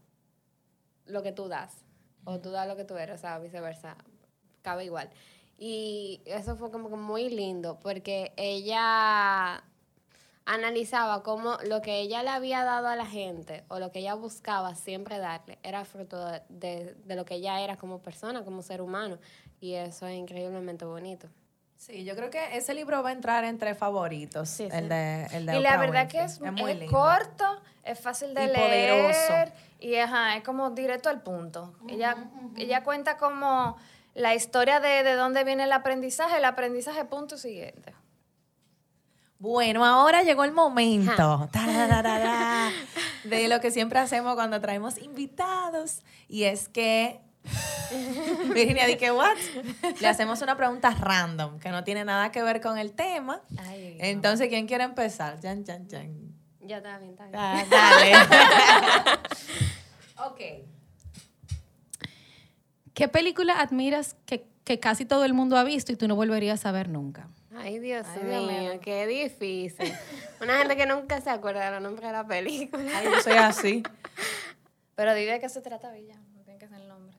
lo que tú das, o tú das lo que tú eres, o sea, viceversa, cabe igual. Y eso fue como que muy lindo, porque ella analizaba cómo lo que ella le había dado a la gente, o lo que ella buscaba siempre darle, era fruto de, de- de lo que ella era como persona, como ser humano. Y eso es increíblemente bonito. Sí, yo creo que ese libro va a entrar entre favoritos. Sí, sí. El de, el de Y la verdad que Winfrey. es, muy es lindo. corto, es fácil de Y leer. poderoso. Y ajá, es como directo al punto. ella, ella cuenta como la historia de, de dónde viene el aprendizaje, el aprendizaje punto siguiente. Bueno, ahora llegó el momento de lo que siempre hacemos cuando traemos invitados. Y es que, Virginia, di que what? Le hacemos una pregunta random que no tiene nada que ver con el tema. Ay, Entonces, ¿quién quiere empezar? Ya está bien, está bien. Ah, dale. Ok. ¿Qué película admiras que, que casi todo el mundo ha visto y tú no volverías a ver nunca? Ay, Dios Ay, mío, mío. qué difícil. Una gente que nunca se acuerda de los nombres de la película. Ay, yo soy así. Pero di de qué se trata, Villa. No tiene que ser el nombre.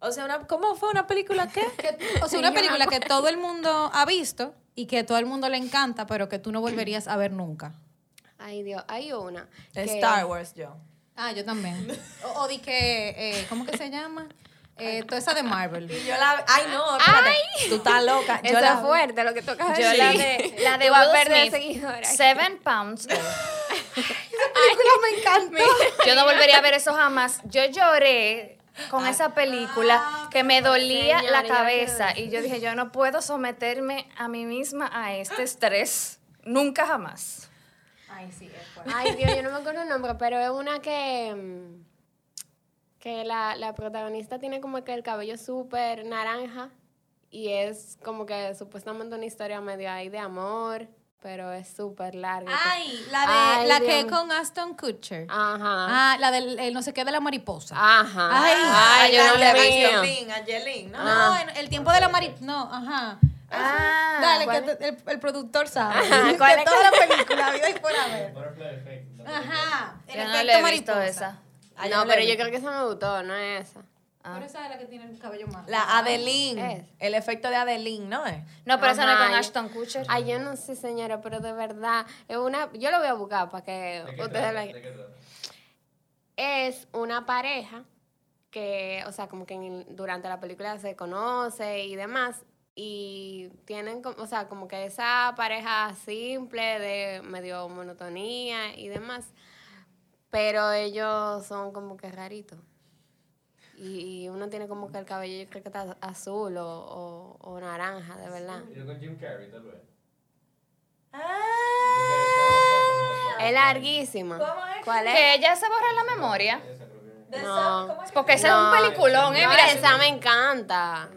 O sea, una, ¿cómo fue una película qué? O sea, una película que todo el mundo ha visto y que todo el mundo le encanta, pero que tú no volverías a ver nunca. Ay, Dios, hay una. Que- Star Wars, yo. Ah, yo también. O, o di que, eh, ¿cómo que se llama? Eh, toda esa de Marvel. Y yo la... Ay, no, espérate. Tú estás loca. Yo la fuerte lo que tocas Yo la de, la de Will seguidores. Seven Pounds. me encanta. Yo no volvería a ver eso jamás. Yo lloré con esa película que me dolía Señora, la cabeza y yo dije, yo no puedo someterme a mí misma a este estrés. Nunca jamás. Ay, sí, es fuerte. Ay, Dios, yo no me acuerdo el nombre, pero es una que. Que la, la protagonista tiene como que el cabello súper naranja y es como que supuestamente una historia medio ahí de amor, pero es súper larga. Ay, la de Ay, la Dios que es con Aston Kutcher. Ajá. Ah, la del el no sé qué de la mariposa. Ajá. Ay, Ay, yo no Angelina, ¿no? No, en el tiempo de la mariposa. No, ajá. Ah, Dale, ¿cuál que te- el, el productor sabe. Ajá, ¿cuál que es? toda la película, vida y por haber. Ajá. El no efecto le he visto mariposa. esa. Ah, no, pero yo creo que esa me gustó, no es esa. Pero esa es la que tiene el cabello más. La Adeline. Es. El efecto de Adeline, ¿no es? No, pero esa no es con Ashton Kutcher. Ay, yo no sé, señora, pero de verdad, es una, yo lo voy a buscar para que ¿De qué ustedes la... Es una pareja que, o sea, como que en el- durante la película se conoce y demás, y tienen, como- o sea, como que esa pareja simple de medio monotonía y demás, pero ellos son como que raritos. Y, y uno tiene como que el cabello, yo creo que está azul o, o- o naranja, de verdad. Yo con Jim Carrey, tal vez. Es larguísima. ¿Cómo es? ¿Cuál es? Que ella se borra la memoria. No. esa- ¿cómo es que- Porque ese es un peliculón, ¿eh? No, Mira, esa me encanta.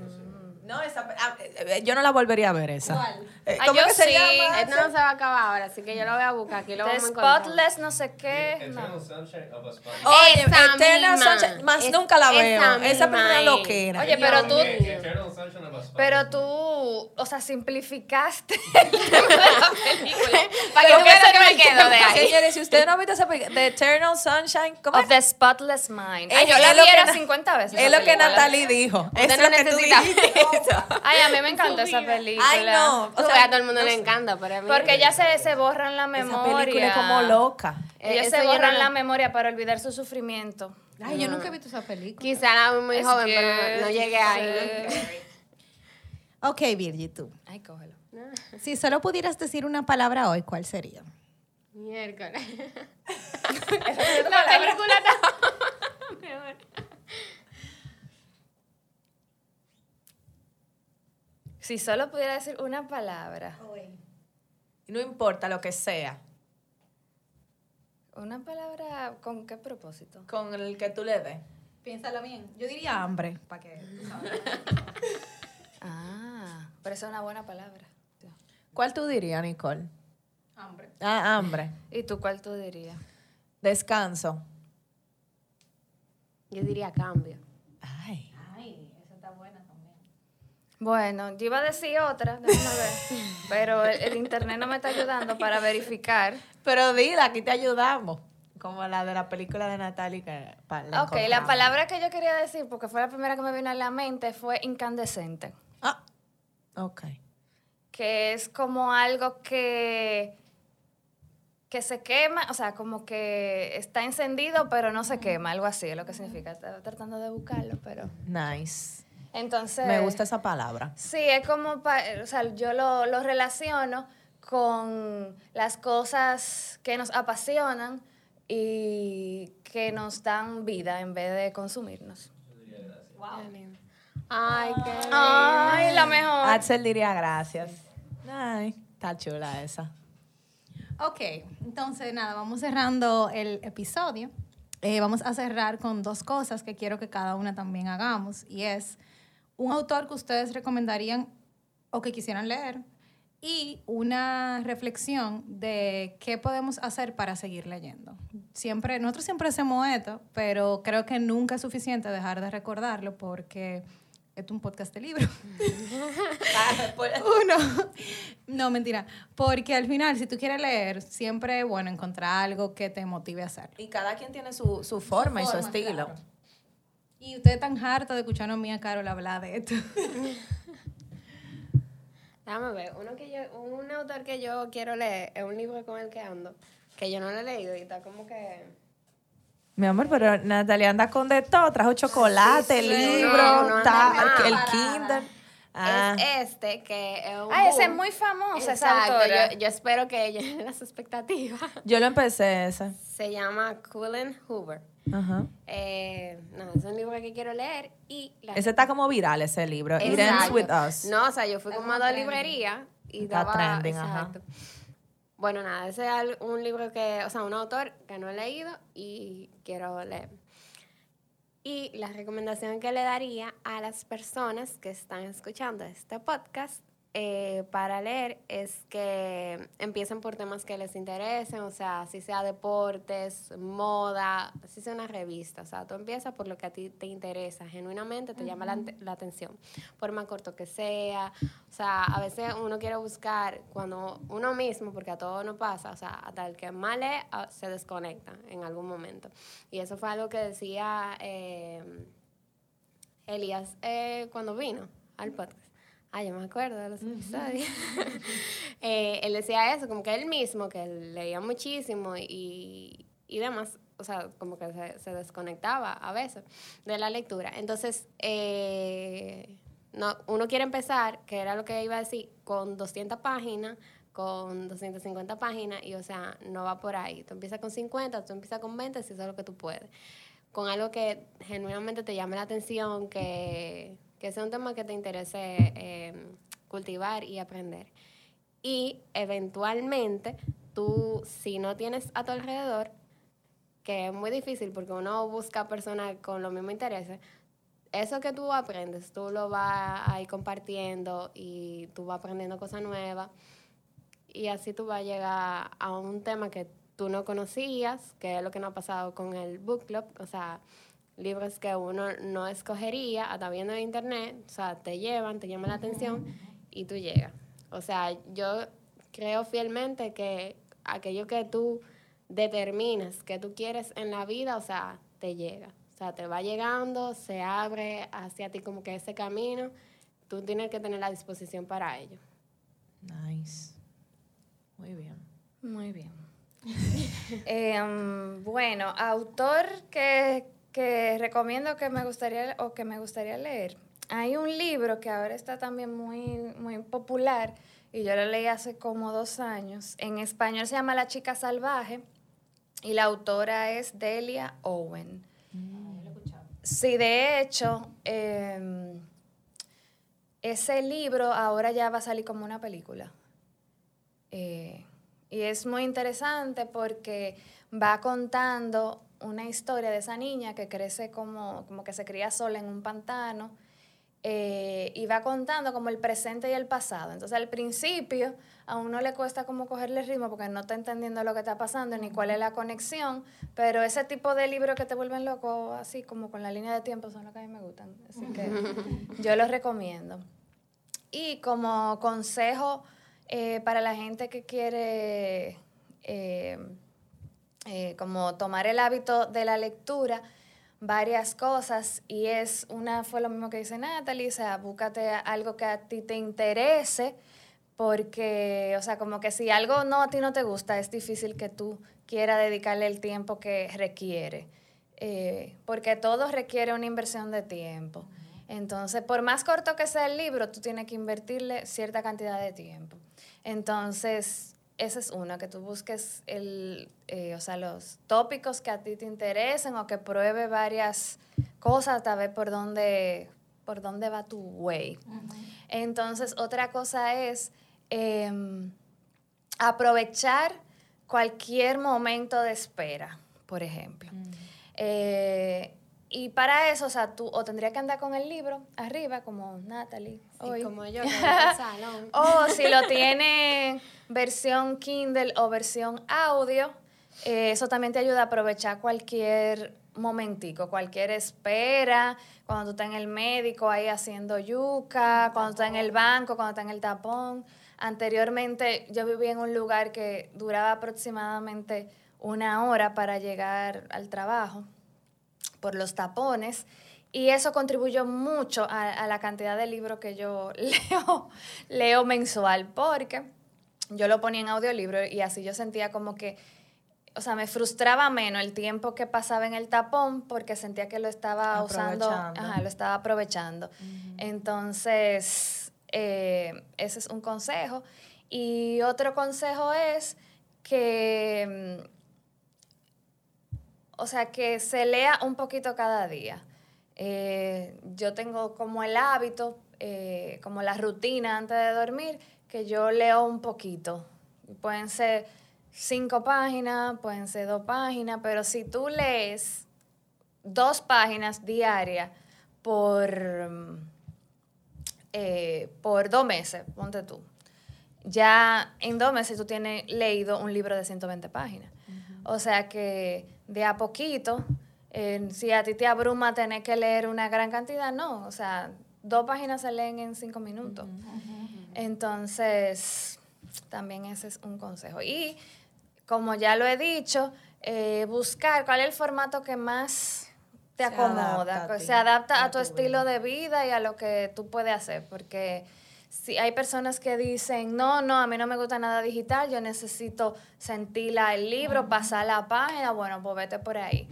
No, esa, ah, eh, yo no la volvería a ver esa. ¿Cuál? Eh, Ah, ¿Cómo yo que se llama? Esto no se va a acabar ahora, así que yo lo voy a buscar. Aquí lo The vamos a encontrar. Spotless, no sé qué. Eternal No. Sunshine of a Spotless Oye, Esa Eternal misma. Sunshine, más Es- nunca la esa veo. Esa misma primera loquera. Oye, pero tú- Eternal Sunshine of a Spotless Pero tú, o sea, simplificaste el tema de la película. Para que tú veas me quedo de ahí. Señores, si ustedes no han visto esa película, The Eternal Sunshine, ¿cómo Of es? the Spotless Mind. Ay, Es- yo la es lo vi que era na- 50 veces. Es esa lo que película. Natalie dijo. Es Usted lo que tú dijiste. Ay, a mí me encanta esa película. Ay, no. A todo el mundo le encanta, pero a mí... Porque ya se, se borran la esa memoria. película es como loca. Ellos Eh, se borran no- la memoria para olvidar su sufrimiento. Ay, yo nunca he visto esa película. Quizá era muy Es joven, que- pero no llegué ahí. Ok, Virgi, tú. Ay, cógelo. Si solo pudieras decir una palabra hoy, ¿cuál sería? Miércoles. La película no. Mi amor. Si solo pudiera decir una palabra. No importa lo que sea, ¿Una palabra con qué propósito? con el que tú le des. Piénsalo bien. Yo diría hambre, para que... Ah, pero esa es una buena palabra. ¿Cuál tú dirías, Nicole? hambre. Ah, hambre. ¿Y tú cuál tú dirías? Descanso. Yo diría cambio. Ay, esa está buena también. Bueno, yo iba a decir otra, déjame ver. pero el, el internet no me está ayudando para verificar. Pero dila, aquí te ayudamos. Como la de la película de Natalie. Que, la Ok, la palabra que yo quería decir, porque fue la primera que me vino a la mente, fue incandescente. Ah, ok. que es como algo que, que se quema, o sea, como que está encendido pero no se quema, algo así es lo que significa. Estaba tratando de buscarlo, pero... Nice. Entonces... Me gusta esa palabra. Sí, es como, pa- o sea, yo lo, lo relaciono con las cosas que nos apasionan y que nos dan vida en vez de consumirnos. Ay, qué Ay, la mejor. Axel diría gracias. Ay, está chula esa. Ok, entonces nada, vamos cerrando el episodio. Eh, vamos a cerrar con dos cosas que quiero que cada una también hagamos. Y es un autor que ustedes recomendarían o que quisieran leer y una reflexión de qué podemos hacer para seguir leyendo. Siempre, nosotros siempre hacemos esto, pero creo que nunca es suficiente dejar de recordarlo porque es un podcast de libros. Uno. No, mentira. Porque al final, si tú quieres leer, siempre bueno encontrar algo que te motive a hacerlo. Y cada quien tiene su, su forma y su estilo. claro. Y ustedes están hartos de escuchar a mía Carol hablar de esto. Déjame ver, uno que yo, un autor que yo quiero leer es un libro con el que ando, que yo no lo he leído y está como que... Mi amor, pero Natalia anda con de todo. Trajo chocolate, Sí, sí. libro, No, no ta- anda el nada. Kinder. Ah, Es este, que es un Ah, ese es muy famoso, Exacto, yo, yo espero que llenen las expectativas. yo lo empecé ese. Se llama Cullen Hoover. Ajá. Eh, no, es un libro que quiero leer y... la- Ese está como viral, ese libro. It ends with us. No, o sea, yo fui como a dos librerías y Está daba... trending, ajá. Bueno, nada, ese es un libro que, o sea, un autor que no he leído y quiero leer. Y la recomendación que le daría a las personas que están escuchando este podcast eh, para leer es que empiecen por temas que les interesen, o sea, si sea deportes, moda, si sea una revista, o sea, tú empiezas por lo que a ti te interesa, genuinamente te llama la, la atención, por más corto que sea, o sea, a veces uno quiere buscar cuando uno mismo, porque a todo no pasa, o sea, hasta el que más lee ah, se desconecta en algún momento. Y eso fue algo que decía... eh, Elías, eh, cuando vino al podcast, ah, yo me acuerdo de los episodios, eh, él decía eso, como que él mismo, que él leía muchísimo y, y demás, o sea, como que se, se desconectaba a veces de la lectura. Entonces, eh, no, uno quiere empezar, que era lo que iba a decir, con 200 páginas, con 250 páginas, y o sea, no va por ahí. Tú empiezas con 50, tú empiezas con 20, si eso es lo que tú puedes. Con algo que genuinamente te llame la atención, que, que sea un tema que te interese eh, cultivar y aprender. Y eventualmente, tú, si no tienes a tu alrededor, que es muy difícil porque uno busca personas con los mismos intereses, eso que tú aprendes, tú lo vas a ir compartiendo y tú vas aprendiendo cosas nuevas y así tú vas a llegar a un tema que tú no conocías, que es lo que nos ha pasado con el book club, o sea, libros que uno no escogería, hasta viendo en internet, o sea, te llevan, te llaman la atención y tú llegas. O sea, yo creo fielmente que aquello que tú determinas que tú quieres en la vida, o sea, te llega. O sea, te va llegando, se abre hacia ti como que ese camino. Tú tienes que tener la disposición para ello. Nice. Muy bien. Muy bien. Em, bueno, autor que, que recomiendo que me gustaría o que me gustaría leer. Hay un libro que ahora está también muy, muy popular y yo lo leí hace como dos años. En español se llama La chica salvaje y la autora es Delia Owen. Sí, de hecho, em, ese libro ahora ya va a salir como una película. Eh, y es muy interesante porque va contando una historia de esa niña que crece como, como que se cría sola en un pantano eh, y va contando como el presente y el pasado. Entonces al principio a uno le cuesta como cogerle ritmo porque no está entendiendo lo que está pasando ni cuál es la conexión, pero ese tipo de libros que te vuelven loco así como con la línea de tiempo son los que a mí me gustan. Así que yo los recomiendo. Y como consejo eh, para la gente que quiere eh, eh, como tomar el hábito de la lectura, varias cosas y es una fue lo mismo que dice Natalie, o búscate algo que a ti te interese porque, o sea, como que si algo no a ti no te gusta, es difícil que tú quieras dedicarle el tiempo que requiere, porque todo requiere una inversión de tiempo. Entonces, por más corto que sea el libro, tú tienes que invertirle cierta cantidad de tiempo. Entonces, esa es una, que tú busques el, eh, o sea, los tópicos que a ti te interesen o que pruebe varias cosas, tal vez por dónde, por dónde va tu way. Entonces, otra cosa es em, aprovechar cualquier momento de espera, por ejemplo. Eh, y para eso, o sea, tú o tendrías que andar con el libro arriba, como Natalie. Hoy. como yo, en el salón. o si lo tiene versión Kindle o versión audio, eh, eso también te ayuda a aprovechar cualquier momentico, cualquier espera, cuando tú estás en el médico ahí haciendo yuca, cuando estás en el banco, cuando estás en el tapón. Anteriormente yo vivía en un lugar que duraba aproximadamente una hora para llegar al trabajo por los tapones. Y eso contribuyó mucho a, la cantidad de libros que yo leo, leo mensual, porque yo lo ponía en audiolibro y así yo sentía como que, o sea, me frustraba menos el tiempo que pasaba en el tapón porque sentía que lo estaba usando, ajá, lo estaba aprovechando. Entonces, eh, ese es un consejo. Y otro consejo es que mm, o sea, que se lea un poquito cada día. Eh, yo tengo como el hábito, eh, como la rutina antes de dormir, que yo leo un poquito. Pueden ser cinco páginas, pueden ser dos páginas, pero si tú lees dos páginas diarias por, eh, por dos meses, ponte tú, ya en dos meses tú tienes leído un libro de 120 páginas. O sea que de a poquito, si a ti te abruma tener que leer una gran cantidad, no, o sea, dos páginas se leen en cinco minutos. Entonces, también ese es un consejo. Y como ya lo he dicho, eh, buscar cuál es el formato que más te Se acomoda, adapta pues, ti, se adapta a a tu tu estilo de vida y a lo que tú puedes hacer, porque si hay personas que dicen, no, no, a mí no me gusta nada digital, yo necesito sentirla el libro, pasar la página, bueno, pues vete por ahí.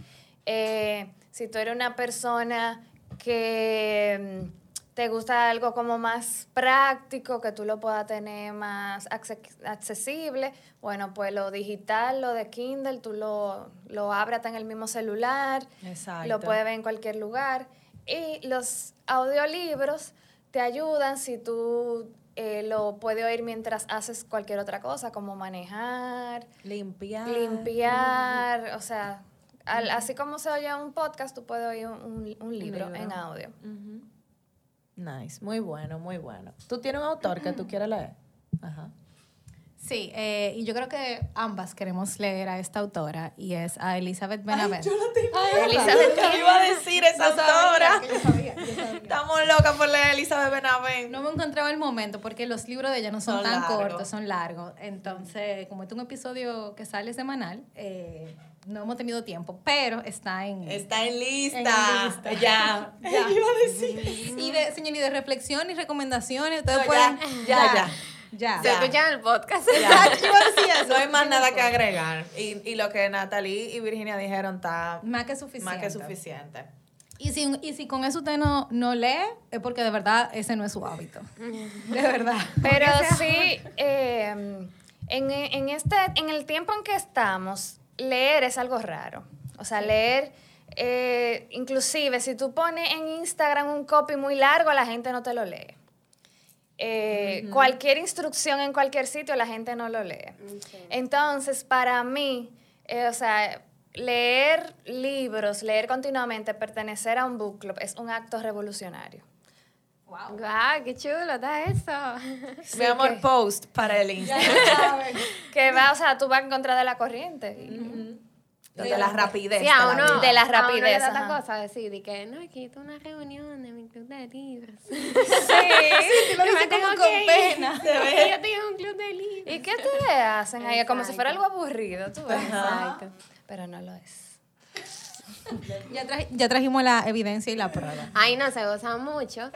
Eh, si tú eres una persona que mm, te gusta algo como más práctico, que tú lo puedas tener más acce- accesible, bueno, pues lo digital, lo de Kindle, tú lo, lo abres en el mismo celular, Exacto. lo puedes ver en cualquier lugar. Y los audiolibros te ayudan si tú eh, lo puedes oír mientras haces cualquier otra cosa, como manejar, Limpiar. limpiar, o sea, al- así como se oye un podcast, tú puedes oír un, un- un libro, en audio. Nice, muy bueno, muy bueno. ¿Tú tienes un autor que tú quieras leer? Ajá. Sí, eh, y yo creo que ambas queremos leer a esta autora y es a Elizabeth Benavent. Elizabeth Yo iba a decir esa Yo sabía, autora. yo sabía, yo sabía. Estamos locas por leer a Elizabeth Benavent. No me encontraba el momento porque los libros de ella no son, Son tan cortos, son largos. Entonces, como este es un episodio que sale semanal, eh, no hemos tenido tiempo, pero está en... Está en lista. En lista. Ya. Ya. Iba a decir. Y de, señor, y de reflexión y recomendaciones, ustedes No, ya, pueden... ya, ya. Ya. Se escucha en el podcast. Exacto. No hay más nada que agregar. Y, y lo que Natalie y Virginia dijeron está Más que suficiente. más que suficiente. Y si, y si con eso usted no, no lee, es porque de verdad ese no es su hábito. De verdad. Pero sí, eh, en, en este, en el tiempo en que estamos, leer es algo raro. O sea, leer, eh, inclusive si tú pones en Instagram un copy muy largo, la gente no te lo lee. Eh, Cualquier instrucción en cualquier sitio, la gente no lo lee. Entonces, para mí, eh, o sea, leer libros, leer continuamente, pertenecer a un book club es un acto revolucionario. Wow. Guau, qué chulo está eso. Mi amor, que- post para el Instagram. Que va, o sea, tú vas en contra de la corriente. De la rapidez. Sí, a de la uno. De la a uno le rapidez, da cosa decir de que no, aquí es una reunión de mi club de libros. Sí, lo dice me tengo como con pena. Yo tengo un club de libros. ¿Y qué ustedes hacen ahí? Como si fuera algo aburrido, tú ves. Exacto. Pero no lo es. Ya, traje- ya trajimos la evidencia y la prueba. Ahí no se goza mucho.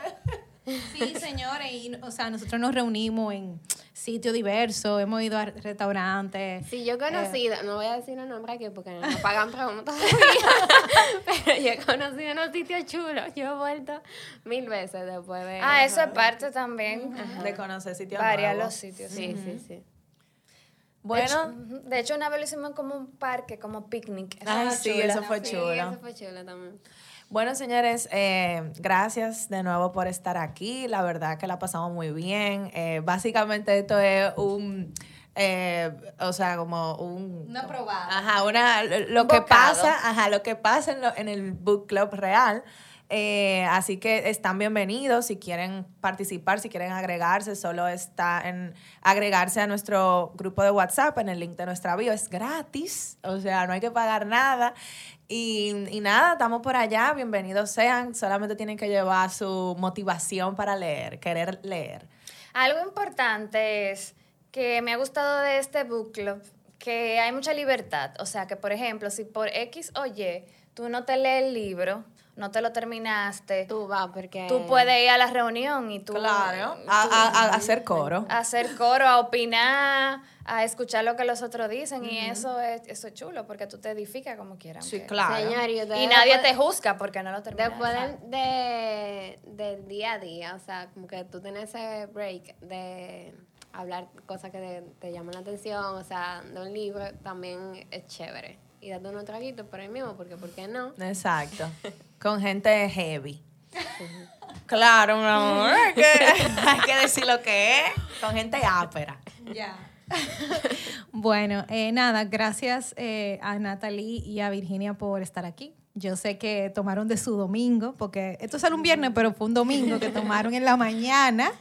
Sí, señores, y, o sea, nosotros nos reunimos en sitios diversos, hemos ido a restaurantes. Sí, yo he Eh. conocido, no voy a decir el nombre aquí porque no me pagan todavía, pero yo he conocido unos sitios chulos. Yo he vuelto mil veces después de... Ah, eso es parte también. De conocer sitios nuevos. los sitios. Sí, sí, sí. Bueno. De hecho, una vez lo hicimos como un parque, como picnic. Eso Ay, sí, eso fue Sí, chulo. eso fue chulo también. Bueno, señores, eh, gracias de nuevo por estar aquí. La verdad que la pasamos muy bien. Eh, básicamente esto es un, eh, o sea, como un... Una probada. Ajá, una, lo Un que bocado. pasa, ajá, lo que pasa en, lo- en el book club real. Eh, así que están bienvenidos si quieren participar, si quieren agregarse, solo está en agregarse a nuestro grupo de WhatsApp en el link de nuestra bio. Es gratis, o sea, no hay que pagar nada. Y, nada, estamos por allá, bienvenidos sean, solamente tienen que llevar su motivación para leer, querer leer. Algo importante es que me ha gustado de este book club que hay mucha libertad. O sea, que por ejemplo, si por X o Y tú no te lees el libro, no te lo terminaste, tú, Tú vas porque... puedes ir a la reunión y tú... Claro, tú- a, a- a hacer coro. a hacer coro, a opinar, a escuchar lo que los otros dicen y eso es, eso es chulo porque tú te edificas como quieras. Sí, claro. Señor, y, Y nadie te juzga porque no lo terminaste. Después del, de, del día a día, o sea, como que tú tienes ese break de hablar cosas que te, te llaman la atención, o sea, de un libro, también es chévere. Y date unos traguitos por ahí mismo, porque ¿por qué no? Exacto. Con gente heavy. Claro, mi amor. Hay que, hay que decir lo que es. Con gente ápera. Ya. bueno, eh, nada, gracias eh, a Natalie y a Virginia por estar aquí. Yo sé que tomaron de su domingo, porque esto sale un viernes, pero fue un domingo que tomaron en la mañana.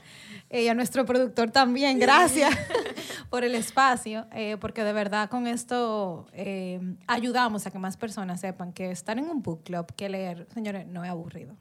Eh, y a nuestro productor también, gracias por el espacio, eh, porque de verdad con esto eh, ayudamos a que más personas sepan que estar en un book club, que leer, señores, no es aburrido,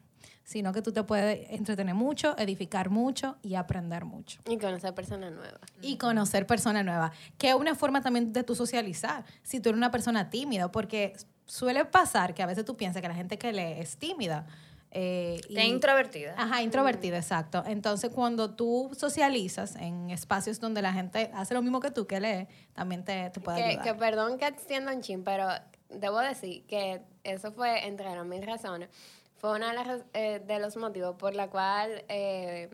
sino que tú te puedes entretener mucho, edificar mucho y aprender mucho Y conocer personas nuevas. y conocer personas nuevas, que es una forma también de tu socializar, si tú eres una persona tímida, porque suele pasar que a veces tú piensas que la gente que lee es tímida. Eh, introvertida. Ajá, introvertida, exacto. Entonces, cuando tú socializas en espacios donde la gente hace lo mismo que tú, que lee, también te, te puede Que, ayudar. que perdón que extienda un chin, pero debo decir que eso fue, entre las mil razones, fue uno de, eh, de los motivos por la cual, eh,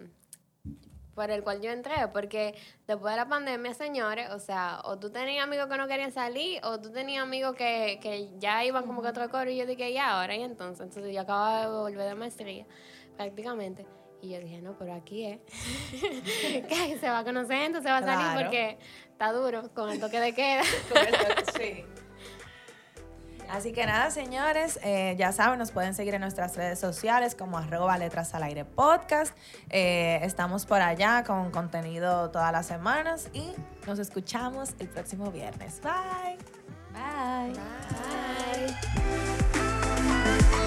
por el cual yo entré, porque después de la pandemia, señores, o sea, o tú tenías amigos que no querían salir, o tú tenías amigos que, que ya iban como que a otro coro, y yo dije, ¿y ahora? Y entonces, entonces yo acababa de volver de maestría, prácticamente, y yo dije, no, pero aquí es, que se va a conocer gente, se va a salir, Claro. porque está duro con el toque de queda. Sí. Así que nada, señores, eh, ya saben, nos pueden seguir en nuestras redes sociales como arroba letras al aire podcast. Eh, estamos por allá con contenido todas las semanas y nos escuchamos el próximo viernes. Bye. Bye. Bye.